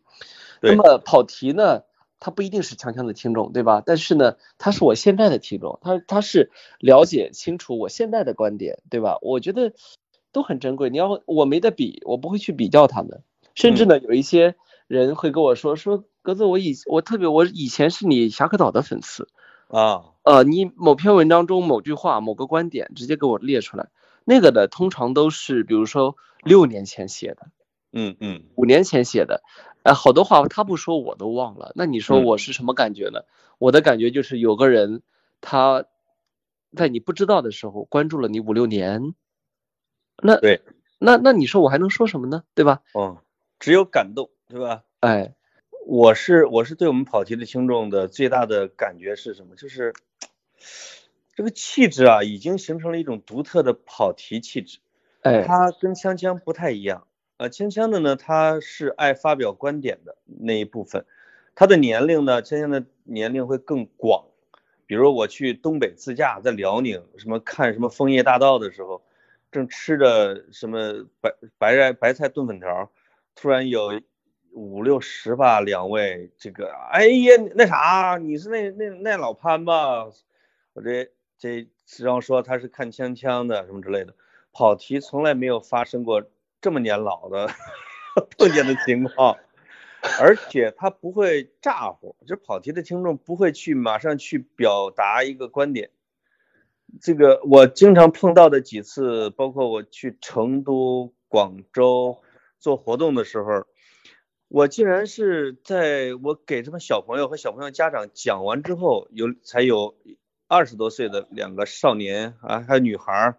[SPEAKER 1] 那么跑题呢，他不一定是强强的听众，对吧？但是呢，他是我现在的听众，他他是了解清楚我现在的观点，对吧？我觉得都很珍贵。你要我没得比，我不会去比较他们。甚至呢，有一些人会跟我说说，格子，我以我特别我以前是你侠客岛的粉丝，
[SPEAKER 2] 啊，
[SPEAKER 1] 呃，你某篇文章中某句话、某个观点直接给我列出来，那个的通常都是比如说六年前写的。
[SPEAKER 2] 嗯嗯
[SPEAKER 1] 五年前写的，呃，好多话他不说我都忘了。那你说
[SPEAKER 2] 嗯
[SPEAKER 1] 我是什么感觉呢？我的感觉就是有个人他在你不知道的时候关注了你五六年，那
[SPEAKER 2] 对，
[SPEAKER 1] 那那你说我还能说什么呢？对吧？
[SPEAKER 2] 哦，只有感动，对吧？
[SPEAKER 1] 哎，
[SPEAKER 2] 我是我是对我们跑题的听众的最大的感觉是什么？就是这个气质啊，已经形成了一种独特的跑题气质。
[SPEAKER 1] 哎，
[SPEAKER 2] 他跟锵锵不太一样，呃，锵锵的呢，他是爱发表观点的那一部分，他的年龄呢，锵锵的年龄会更广。比如我去东北自驾，在辽宁什么看什么枫叶大道的时候，正吃着什么白白菜白菜炖粉条，突然有五六十吧，两位这个，哎呀，那啥，你是那那那老潘吧？我这这然后说他是看锵锵的什么之类的。跑题从来没有发生过这么年老的 碰见的情况，而且他不会咋呼，就跑题的听众不会去马上去表达一个观点。这个我经常碰到的几次，包括我去成都、广州做活动的时候，我竟然是在我给他们小朋友和小朋友家长讲完之后，有才有二十多岁的两个少年啊，还有女孩。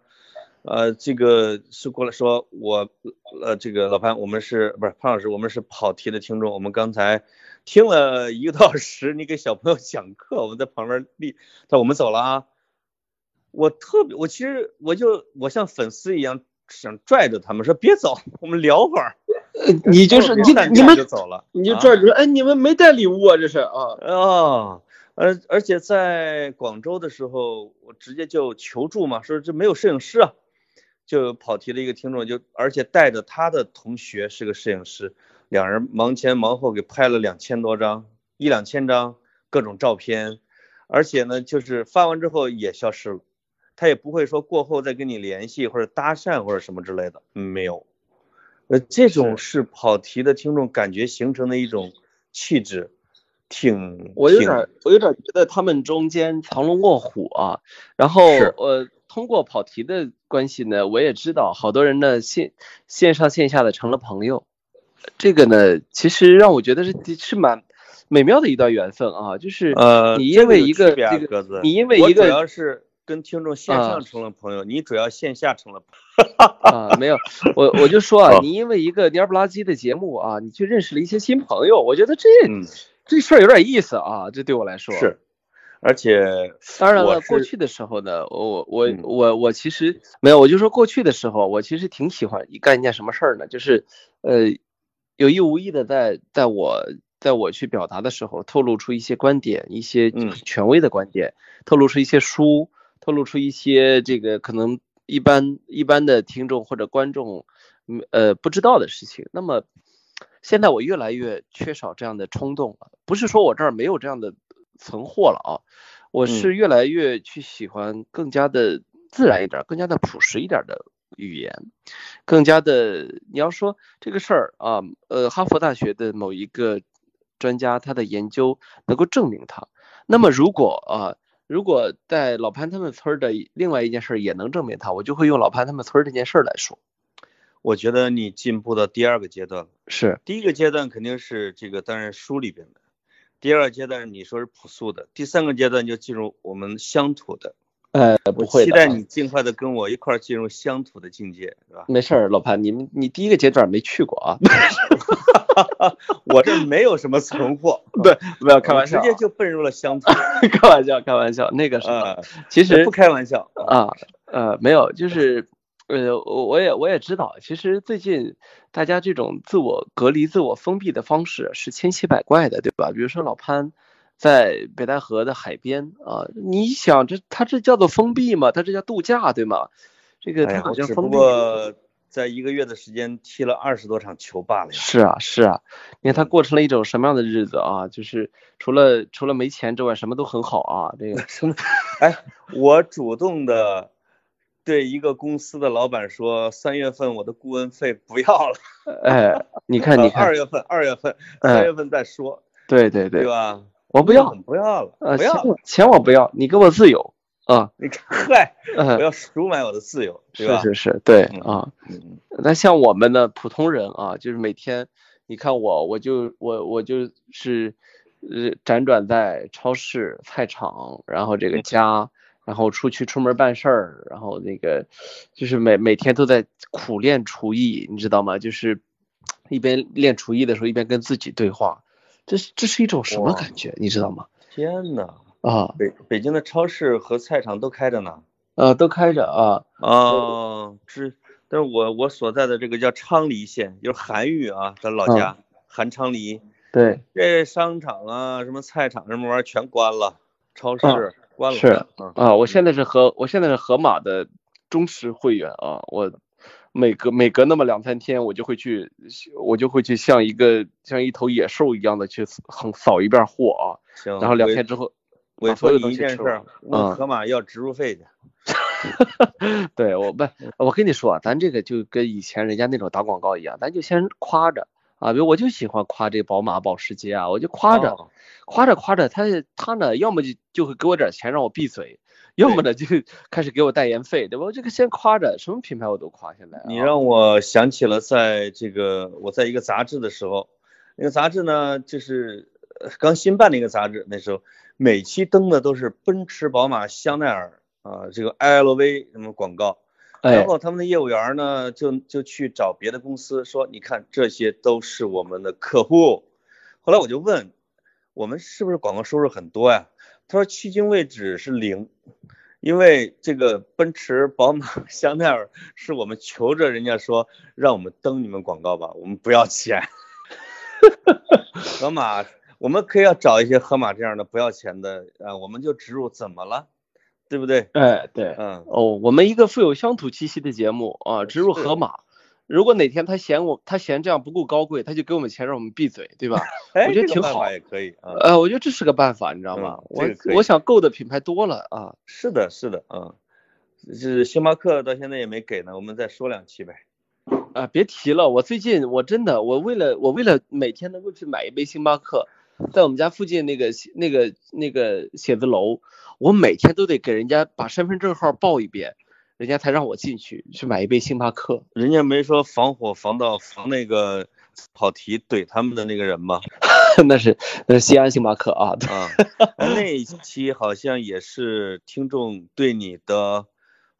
[SPEAKER 2] 呃，这个是过来说，我呃，这个老潘，我们是不是潘老师？我们是跑题的听众。我们刚才听了一个多小时，你给小朋友讲课，我们在旁边立，他说我们走了啊。我特别，我其实我就我像粉丝一样想拽着他们说别走，我们聊会儿。
[SPEAKER 1] 你就是你你们
[SPEAKER 2] 就走了，
[SPEAKER 1] 你就拽着说，哎，你们没带礼物啊？这是啊
[SPEAKER 2] 啊，而而且在广州的时候，我直接就求助嘛，说这没有摄影师啊。就跑题的一个听众，就而且带着他的同学是个摄影师，两人忙前忙后给拍了两千多张，一两千张各种照片，而且呢，就是发完之后也消失了，他也不会说过后再跟你联系或者搭讪或者什么之类的，没有。呃，这种是跑题的听众感觉形成的一种气质，挺
[SPEAKER 1] 我有点我有点觉得他们中间藏龙卧虎啊，然后呃。通过跑题的关系呢，我也知道好多人呢线线上线下的成了朋友，这个呢其实让我觉得是是蛮美妙的一段缘分啊，就是
[SPEAKER 2] 呃
[SPEAKER 1] 你因为一个
[SPEAKER 2] 这
[SPEAKER 1] 个你因为一个
[SPEAKER 2] 主要是跟听众线上成了朋友，你主要线下成了
[SPEAKER 1] 啊 没有我我就说啊，你因为一个蔫不拉几的节目啊，你去认识了一些新朋友，我觉得这这事儿有点意思啊，这对我来说
[SPEAKER 2] 是。而且，
[SPEAKER 1] 当然了，过去的时候呢，我我我我其实没有，我就说过去的时候，我其实挺喜欢干一件什么事儿呢？就是呃，有意无意的在在我在我去表达的时候，透露出一些观点，一些权威的观点，透露出一些书，透露出一些这个可能一般一般的听众或者观众呃不知道的事情。那么现在我越来越缺少这样的冲动了，不是说我这儿没有这样的。存货了啊！我是越来越去喜欢更加的自然一点、更加的朴实一点的语言，更加的你要说这个事儿啊，呃，哈佛大学的某一个专家他的研究能够证明它，那么如果啊，如果在老潘他们村的另外一件事也能证明它，我就会用老潘他们村这件事来说。
[SPEAKER 2] 我觉得你进步到第二个阶段了，
[SPEAKER 1] 是
[SPEAKER 2] 第一个阶段肯定是这个，当然书里边的。第二阶段你说是朴素的，第三个阶段就进入我们乡土的。
[SPEAKER 1] 呃，不会
[SPEAKER 2] 期待你尽快的跟我一块儿进入乡土的境界，是吧？
[SPEAKER 1] 没事儿，老潘，你们你第一个阶段没去过啊？
[SPEAKER 2] 我这没有什么存货，
[SPEAKER 1] 对，不要开玩笑，
[SPEAKER 2] 直接就奔入了乡土。
[SPEAKER 1] 开玩笑，开玩笑，那个是，其实
[SPEAKER 2] 不开玩笑
[SPEAKER 1] 啊，呃，没有，就是。呃，我我也我也知道，其实最近大家这种自我隔离、自我封闭的方式是千奇百怪的，对吧？比如说老潘在北戴河的海边啊，你想这他这叫做封闭吗？他这叫度假，对吗？这个他好像封闭。
[SPEAKER 2] 不过在一个月的时间踢了二十多场球罢了。
[SPEAKER 1] 是啊，是啊，你看他过成了一种什么样的日子啊？就是除了除了没钱之外，什么都很好啊。这个
[SPEAKER 2] 什么？哎，我主动的。对一个公司的老板说，三月份我的顾问费不要了。
[SPEAKER 1] 哎，你看，你看，
[SPEAKER 2] 二月份，二月份，三月份再说。
[SPEAKER 1] 对对对，
[SPEAKER 2] 对吧？
[SPEAKER 1] 我不要，
[SPEAKER 2] 不要了，不要
[SPEAKER 1] 钱我不要，你给我自由啊！
[SPEAKER 2] 你嗨，我要赎买我的自由，
[SPEAKER 1] 是是是，对啊。那像我们的普通人啊，就是每天，你看我，我就我我就是呃辗转在超市、菜场，然后这个家。然后出去出门办事儿，然后那个就是每每天都在苦练厨艺，你知道吗？就是一边练厨艺的时候，一边跟自己对话，这是这是一种什么感觉？你知道吗？
[SPEAKER 2] 天呐！
[SPEAKER 1] 啊，
[SPEAKER 2] 北北京的超市和菜场都开着呢。
[SPEAKER 1] 呃，都开着啊。
[SPEAKER 2] 啊，这但是我我所在的这个叫昌黎县，就是韩愈啊的老家，韩昌黎。
[SPEAKER 1] 对。
[SPEAKER 2] 这商场啊，什么菜场什么玩意儿全关了，超市关了。
[SPEAKER 1] 是啊，我现在是河，我现在是河马的忠实会员啊，我每隔每隔那么两三天，我就会去，我就会去像一个像一头野兽一样的去横扫一遍货啊，
[SPEAKER 2] 行，
[SPEAKER 1] 然后两天之后，
[SPEAKER 2] 我说你一件事，问河马要植入费去。
[SPEAKER 1] 对我不，我跟你说，咱这个就跟以前人家那种打广告一样，咱就先夸着啊，比如我就喜欢夸这宝马、保时捷啊，我就夸着，夸着夸着，他他呢，要么就就会给我点钱让我闭嘴，要么呢就开始给我代言费，对吧？我这个先夸着，什么品牌我都夸。现在
[SPEAKER 2] 你让我想起了在这个我在一个杂志的时候，那个杂志呢就是刚新办的一个杂志，那时候每期登的都是奔驰、宝马、香奈儿啊，这个 LV 什么广告。然后他们的业务员呢，就就去找别的公司说，你看这些都是我们的客户。后来我就问，我们是不是广告收入很多呀？他说迄今为止是零，因为这个奔驰、宝马、香奈儿是我们求着人家说，让我们登你们广告吧，我们不要钱。河马，我们可以要找一些河马这样的不要钱的呃，我们就植入，怎么了？对不对？
[SPEAKER 1] 哎，对，嗯，哦，我们一个富有乡土气息的节目啊，植入河马。如果哪天他嫌我，他嫌这样不够高贵，他就给我们钱让我们闭嘴，对吧？哎我觉得挺好，
[SPEAKER 2] 也可以啊。
[SPEAKER 1] 呃，我觉得这是个办法，你知道吗？我我想够的品牌多了啊。
[SPEAKER 2] 是的，是的，啊，是星巴克到现在也没给呢，我们再说两期呗。
[SPEAKER 1] 啊，别提了，我最近我真的，我为了我为了每天能够去买一杯星巴克。在我们家附近那个那个那个写字楼，我每天都得给人家把身份证号报一遍，人家才让我进去去买一杯星巴克。
[SPEAKER 2] 人家没说防火防盗防那个跑题怼他们的那个人吗？
[SPEAKER 1] 那是呃西安星巴克啊。
[SPEAKER 2] 啊，那一期好像也是听众对你的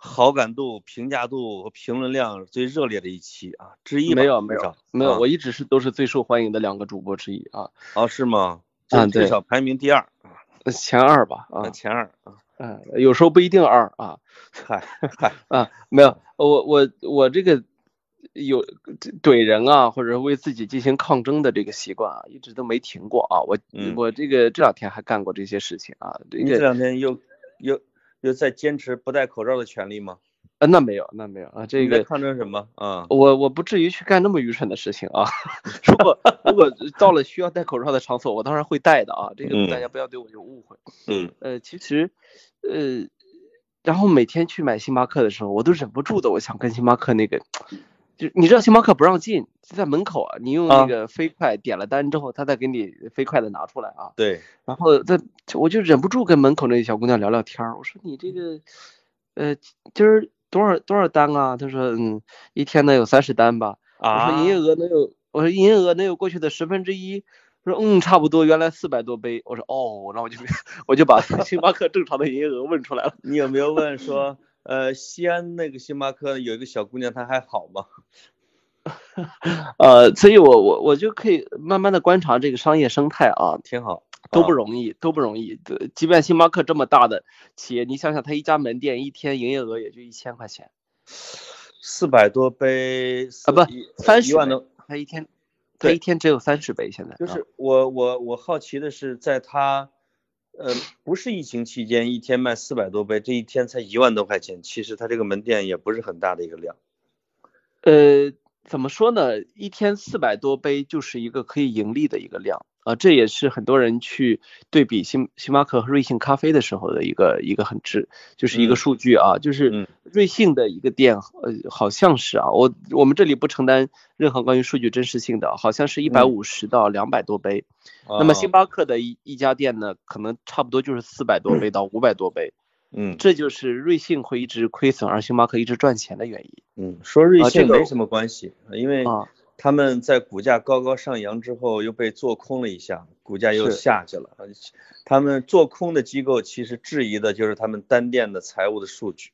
[SPEAKER 2] 好感度、评价度和评论量最热烈的一期啊之一。
[SPEAKER 1] 没有没有没有，我一直是都是最受欢迎的两个主播之一啊。
[SPEAKER 2] 哦，是吗？
[SPEAKER 1] 啊，
[SPEAKER 2] 最少排名第二
[SPEAKER 1] 啊，前二吧啊，
[SPEAKER 2] 前二啊，
[SPEAKER 1] 嗯，有时候不一定二啊。
[SPEAKER 2] 嗨 嗨
[SPEAKER 1] 啊，没有，我我我这个有怼人啊，或者为自己进行抗争的这个习惯啊，一直都没停过啊。我我这个这两天还干过这些事情啊。
[SPEAKER 2] 你这两天又又又在坚持不戴口罩的权利吗？
[SPEAKER 1] 呃，那没有，那没有啊，这个
[SPEAKER 2] 抗争什么啊？
[SPEAKER 1] 我我不至于去干那么愚蠢的事情啊。如果如果到了需要戴口罩的场所，我当然会戴的啊。这个大家不要对我有误会。
[SPEAKER 2] 嗯。
[SPEAKER 1] 呃，其实，呃，然后每天去买星巴克的时候，我都忍不住的，我想跟星巴克那个，就你知道星巴克不让进，就在门口啊。你用那个飞快点了单之后，他再给你飞快的拿出来啊。
[SPEAKER 2] 对。
[SPEAKER 1] 然后在，我就忍不住跟门口那小姑娘聊聊天儿。我说你这个，呃，今儿。多少多少单啊？她说，嗯，一天能有三十单吧。
[SPEAKER 2] 啊。
[SPEAKER 1] 我说营业额能有，我说营业额能有过去的十分之一。说，嗯，差不多。原来四百多杯。我说，哦，那我就 我就把 星巴克正常的营业额问出来了。
[SPEAKER 2] 你有没有问说，呃，西安那个星巴克有一个小姑娘，她还好吗？
[SPEAKER 1] 呃，所以我我我就可以慢慢的观察这个商业生态啊，
[SPEAKER 2] 挺好。
[SPEAKER 1] 都不容易，都不容易。对，即便星巴克这么大的企业，你想想，他一家门店一天营业额也就一千块钱，
[SPEAKER 2] 四百多杯
[SPEAKER 1] 啊，不，三
[SPEAKER 2] 十万多，
[SPEAKER 1] 他一天，他一天只有三十杯。现在
[SPEAKER 2] 就是我我我好奇的是，在他呃不是疫情期间，一天卖四百多杯，这一天才一万多块钱，其实他这个门店也不是很大的一个量。
[SPEAKER 1] 呃，怎么说呢？一天四百多杯就是一个可以盈利的一个量。啊，这也是很多人去对比星星巴克和瑞幸咖啡的时候的一个一个很值，就是一个数据啊，就是瑞幸的一个店，呃，好像是啊，我我们这里不承担任何关于数据真实性的，好像是一百五十到两百多杯，那么星巴克的一一家店呢，可能差不多就是四百多杯到五百多杯，
[SPEAKER 2] 嗯，
[SPEAKER 1] 这就是瑞幸会一直亏损，而星巴克一直赚钱的原因。
[SPEAKER 2] 嗯，说瑞幸没什么关系，因为。他们在股价高高上扬之后又被做空了一下，股价又下去了。他们做空的机构其实质疑的就是他们单店的财务的数据。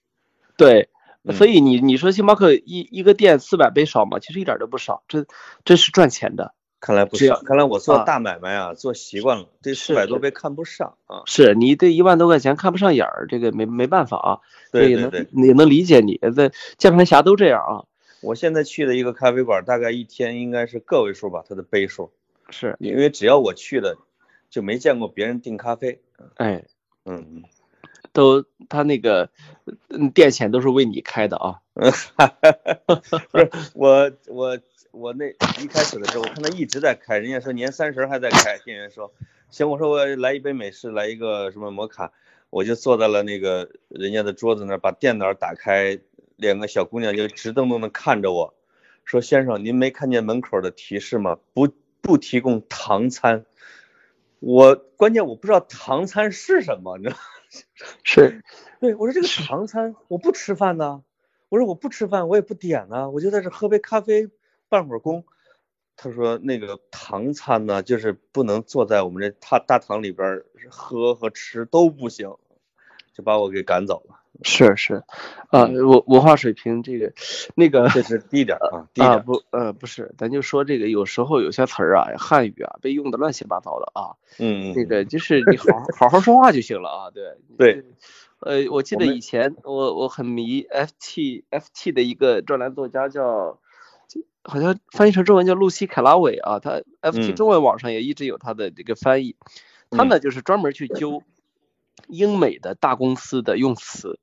[SPEAKER 1] 对，所以你你说星巴克一一个店四百杯少吗？其实一点都不少，这这是赚钱的。
[SPEAKER 2] 看来不少，看来我做大买卖啊，做习惯了，对四百多杯看不上啊。
[SPEAKER 1] 是你对一万多块钱看不上眼儿，这个没没办法啊。
[SPEAKER 2] 对对对，
[SPEAKER 1] 也能理解你，在键盘侠都这样啊。
[SPEAKER 2] 我现在去的一个咖啡馆，大概一天应该是个位数吧，它的杯数。
[SPEAKER 1] 是
[SPEAKER 2] 因为只要我去的，就没见过别人订咖啡。
[SPEAKER 1] 哎，
[SPEAKER 2] 嗯，
[SPEAKER 1] 都他那个店钱都是为你开的啊。
[SPEAKER 2] 不是我我我那一开始的时候，我看他一直在开，人家说年三十还在开，店员说行，我说我来一杯美式，来一个什么摩卡，我就坐在了那个人家的桌子那儿，把电脑打开。两个小姑娘就直瞪瞪的看着我，说先生，您没看见门口的提示吗？不不提供唐餐。我关键我不知道唐餐是什么，你知道？
[SPEAKER 1] 是，
[SPEAKER 2] 对我说这个唐餐我不吃饭呢，我说我不吃饭我也不点呢，我就在这喝杯咖啡办会儿工。他说那个唐餐呢，就是不能坐在我们这大大堂里边喝和吃都不行，就把我给赶走了。
[SPEAKER 1] 是是，啊，文文化水平这个，那个
[SPEAKER 2] 这是低点啊，低点
[SPEAKER 1] 不呃不是，咱就说这个有时候有些词儿啊，汉语啊被用的乱七八糟的啊，
[SPEAKER 2] 嗯
[SPEAKER 1] 那个。就是你好好好好说话就行了啊，对。
[SPEAKER 2] 对，
[SPEAKER 1] 呃，我记得以前我我很迷 FT FT 的一个专栏作家叫，好像翻译成中文叫露西凯拉韦啊，他 FT 中文网上也一直有他的这个翻译，他呢就是专门去揪英美的大公司的用词。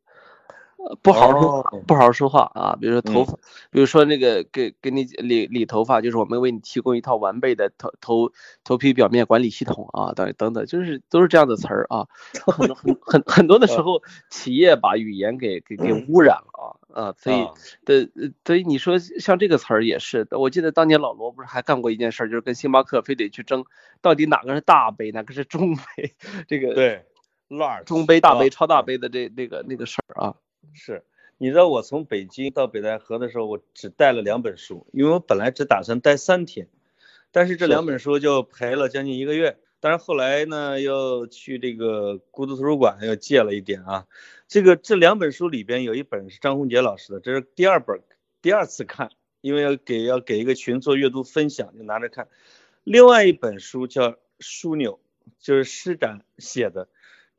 [SPEAKER 1] 不好好说，不好好说话啊！比如说头发，比如说那个给给你理理头发，就是我们为你提供一套完备的头头头皮表面管理系统啊，等等等，就是都是这样的词儿啊。很很很很多的时候，企业把语言给给给污染了啊啊！所以的所以你说像这个词儿也是，我记得当年老罗不是还干过一件事，就是跟星巴克非得去争到底哪个是大杯，哪个是中杯，这个
[SPEAKER 2] 对，large
[SPEAKER 1] 中杯、大杯、超大杯的这那个那个事儿啊。
[SPEAKER 2] 是，你知道我从北京到北戴河的时候，我只带了两本书，因为我本来只打算待三天，但是这两本书就陪了将近一个月。但是后来呢，又去这个孤独图书馆又借了一点啊。这个这两本书里边有一本是张宏杰老师的，这是第二本，第二次看，因为要给要给一个群做阅读分享，就拿着看。另外一本书叫《枢纽》，就是施展写的。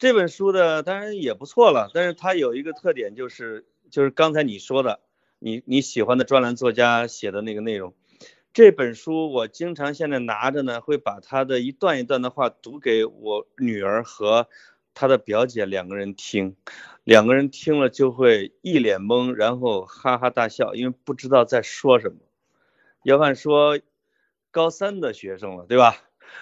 [SPEAKER 2] 这本书的当然也不错了，但是它有一个特点，就是就是刚才你说的，你你喜欢的专栏作家写的那个内容。这本书我经常现在拿着呢，会把他的一段一段的话读给我女儿和他的表姐两个人听，两个人听了就会一脸懵，然后哈哈大笑，因为不知道在说什么。要按说高三的学生了，对吧？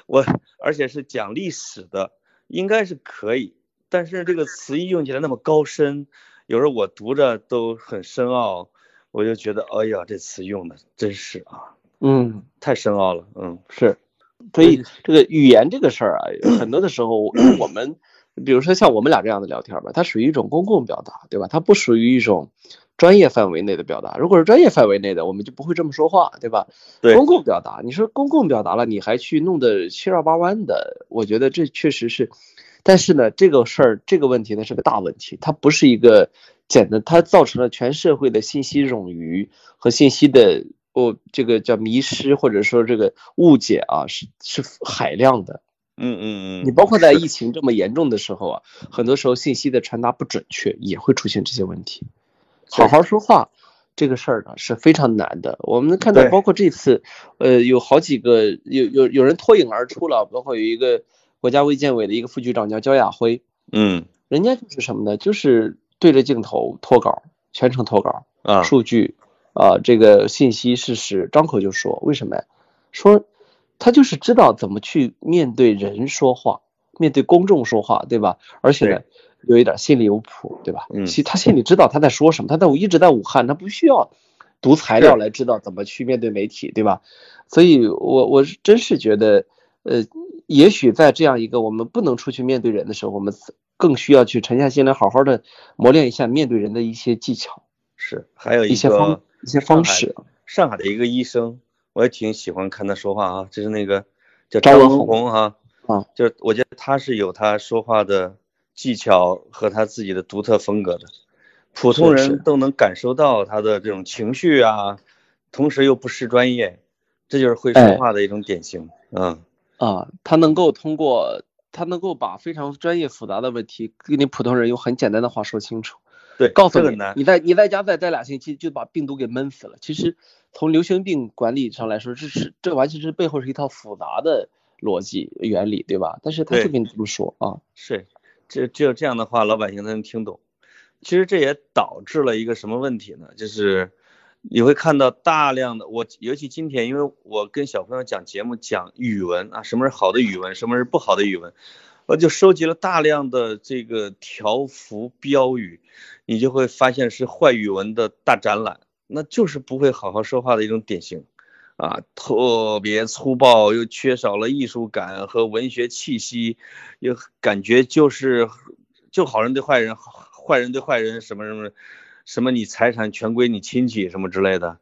[SPEAKER 2] 我而且是讲历史的。应该是可以，但是这个词义用起来那么高深，有时候我读着都很深奥，我就觉得，哎呀，这词用的真是啊，
[SPEAKER 1] 嗯，
[SPEAKER 2] 太深奥了，嗯，
[SPEAKER 1] 是，所以这个语言这个事儿啊，很多的时候我 们，比如说像我们俩这样的聊天吧，它属于一种公共表达，对吧？它不属于一种专业范围内的表达。如果是专业范围内的，我们就不会这么说话，对吧？
[SPEAKER 2] 对，
[SPEAKER 1] 公共表达，你说公共表达了，你还去弄得七绕八弯的，我觉得这确实是。但是呢，这个事儿，这个问题呢是个大问题，它不是一个简单，它造成了全社会的信息冗余和信息的哦，这个叫迷失或者说这个误解啊，是是海量的。
[SPEAKER 2] 嗯嗯嗯。
[SPEAKER 1] 你包括在疫情这么严重的时候啊，很多时候信息的传达不准确，也会出现这些问题。好好说话这个事儿呢是非常难的。我们看到，包括这次，呃，有好几个有有有人脱颖而出了，包括有一个。国家卫健委的一个副局长叫焦亚辉，
[SPEAKER 2] 嗯，
[SPEAKER 1] 人家就是什么呢？就是对着镜头脱稿，全程脱稿
[SPEAKER 2] 啊，
[SPEAKER 1] 数据啊，这个信息事实，张口就说。为什么呀？说他就是知道怎么去面对人说话，面对公众说话，对吧？而且呢，有一点心里有谱，对吧？
[SPEAKER 2] 嗯，
[SPEAKER 1] 其实他心里知道他在说什么。他在一直在武汉，他不需要读材料来知道怎么去面对媒体，对吧？所以我我是真是觉得，呃。也许在这样一个我们不能出去面对人的时候，我们更需要去沉下心来，好好的磨练一下面对人的一些技巧。
[SPEAKER 2] 是，还有
[SPEAKER 1] 一些方一些方式。
[SPEAKER 2] 上海的一个医生，我也挺喜欢看他说话啊，就是那个叫张文宏哈，
[SPEAKER 1] 啊，
[SPEAKER 2] 就是我觉得他是有他说话的技巧和他自己的独特风格的，普通人都能感受到他的这种情绪啊，同时又不失专业，这就是会说话的一种典型，嗯。
[SPEAKER 1] 啊，他能够通过，他能够把非常专业复杂的问题，给你普通人用很简单的话说清楚。
[SPEAKER 2] 对，
[SPEAKER 1] 告诉
[SPEAKER 2] 你，
[SPEAKER 1] 你在你在家再待俩星期，就把病毒给闷死了。其实从流行病管理上来说，这是这完全是背后是一套复杂的逻辑原理，对吧？但是他就跟你这么说啊，
[SPEAKER 2] 是，这只有这样的话，老百姓才能听懂。其实这也导致了一个什么问题呢？就是。你会看到大量的我，尤其今天，因为我跟小朋友讲节目，讲语文啊，什么是好的语文，什么是不好的语文，我就收集了大量的这个条幅标语，你就会发现是坏语文的大展览。那就是不会好好说话的一种典型，啊，特别粗暴，又缺少了艺术感和文学气息，又感觉就是就好人对坏人，坏人对坏人，什么什么什么，你财产全归你亲戚什么之类的，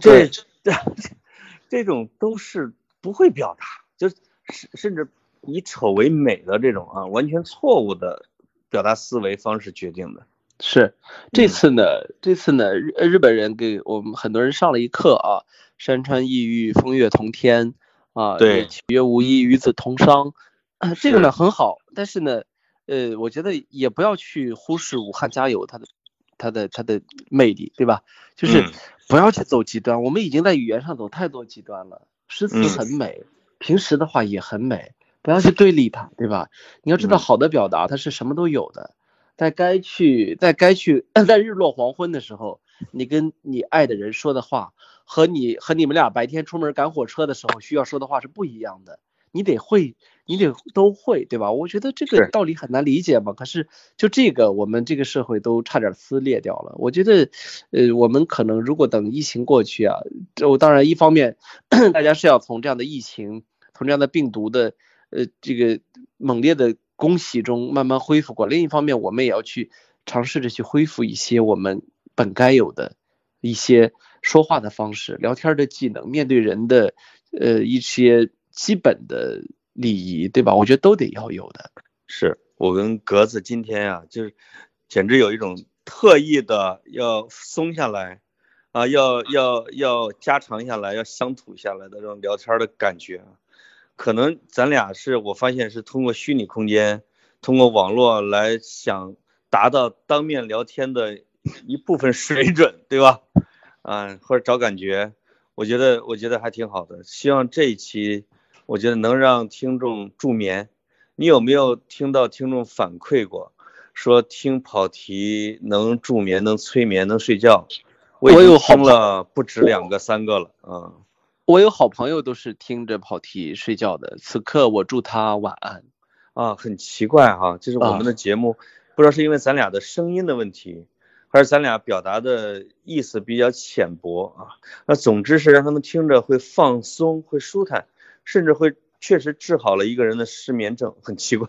[SPEAKER 2] 这这 这种都是不会表达，就甚甚至以丑为美的这种啊，完全错误的表达思维方式决定的。
[SPEAKER 1] 是这次呢，这次呢，日日本人给我们很多人上了一课啊，山川异域，风月同天啊，
[SPEAKER 2] 对，
[SPEAKER 1] 七月无一，与子同商，这个呢很好，但是呢，呃，我觉得也不要去忽视武汉加油它的它的它的魅力，对吧？就是不要去走极端，我们已经在语言上走太多极端了，诗词很美，平时的话也很美，不要去对立它，对吧？你要知道好的表达它是什么都有的。在该去，在该去，在日落黄昏的时候，你跟你爱的人说的话，和你和你们俩白天出门赶火车的时候需要说的话是不一样的。你得会，你得都会，对吧？我觉得这个道理很难理解嘛。可是就这个，我们这个社会都差点撕裂掉了。我觉得，呃，我们可能如果等疫情过去啊，我当然一方面，大家是要从这样的疫情，从这样的病毒的，呃，这个猛烈的。恭喜中慢慢恢复过，另一方面，我们也要去尝试着去恢复一些我们本该有的一些说话的方式、聊天的技能、面对人的呃一些基本的礼仪，对吧？我觉得都得要有的。
[SPEAKER 2] 是我跟格子今天啊，就是简直有一种特意的要松下来啊，要要要加长下来，要乡土下来的这种聊天的感觉。可能咱俩是我发现是通过虚拟空间，通过网络来想达到当面聊天的一部分水准，对吧？啊，或者找感觉，我觉得我觉得还挺好的。希望这一期，我觉得能让听众助眠。你有没有听到听众反馈过，说听跑题能助眠、能催眠、能睡觉？我
[SPEAKER 1] 有
[SPEAKER 2] 听了不止两个、三个了，啊。
[SPEAKER 1] 我有好朋友都是听着跑题睡觉的，此刻我祝他晚安。
[SPEAKER 2] 啊，很奇怪哈，就是我们的节目，不知道是因为咱俩的声音的问题，还是咱俩表达的意思比较浅薄啊。那总之是让他们听着会放松，会舒坦，甚至会确实治好了一个人的失眠症，很奇怪。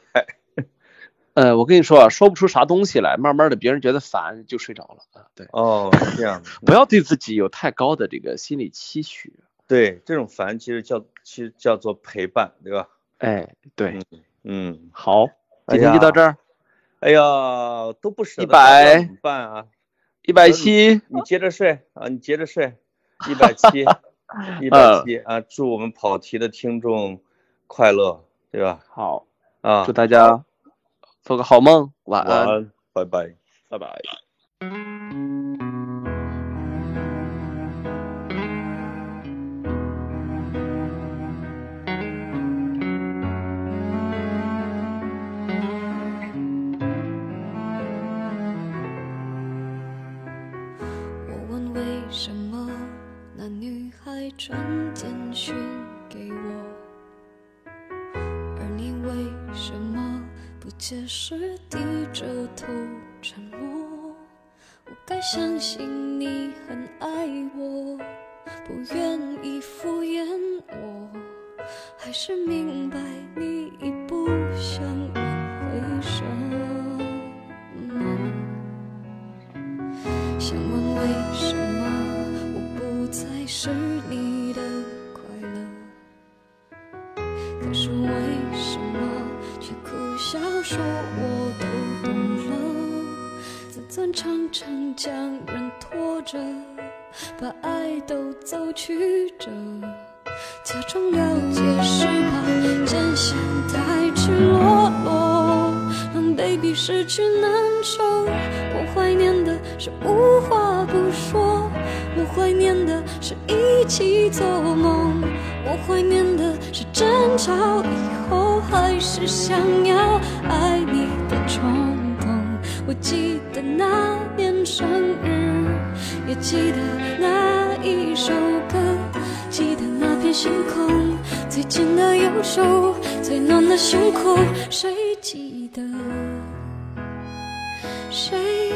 [SPEAKER 1] 呃，我跟你说啊，说不出啥东西来，慢慢的别人觉得烦就睡着了啊。对，
[SPEAKER 2] 哦，这样的，
[SPEAKER 1] 不要对自己有太高的这个心理期许。
[SPEAKER 2] 对，这种烦其实叫其实叫做陪伴，对吧？
[SPEAKER 1] 哎，对，
[SPEAKER 2] 嗯，
[SPEAKER 1] 好，今天就到这儿。
[SPEAKER 2] 哎呀，都不舍得，
[SPEAKER 1] 一百
[SPEAKER 2] 怎么办啊？
[SPEAKER 1] 一百七，
[SPEAKER 2] 你接着睡啊，你接着睡。一百七，一百七啊！祝我们跑题的听众快乐，对吧？
[SPEAKER 1] 好
[SPEAKER 2] 啊，
[SPEAKER 1] 祝大家做个好梦，晚
[SPEAKER 2] 安，拜拜，
[SPEAKER 1] 拜拜。
[SPEAKER 3] 传简讯给我，而你为什么不解释，低着头沉默？我该相信你很爱我，不愿意敷衍我，还是明白你已不想挽回什么？常常将人拖着，把爱都走曲折，假装了解是怕真相太赤裸裸，让 baby 失去难受。我怀念的是无话不说，我怀念的是一起做梦，我怀念的是争吵以后。还是想要爱你的冲动。记得那年生日，也记得那一首歌，记得那片星空，最紧的右手，最暖的胸口，谁记得？谁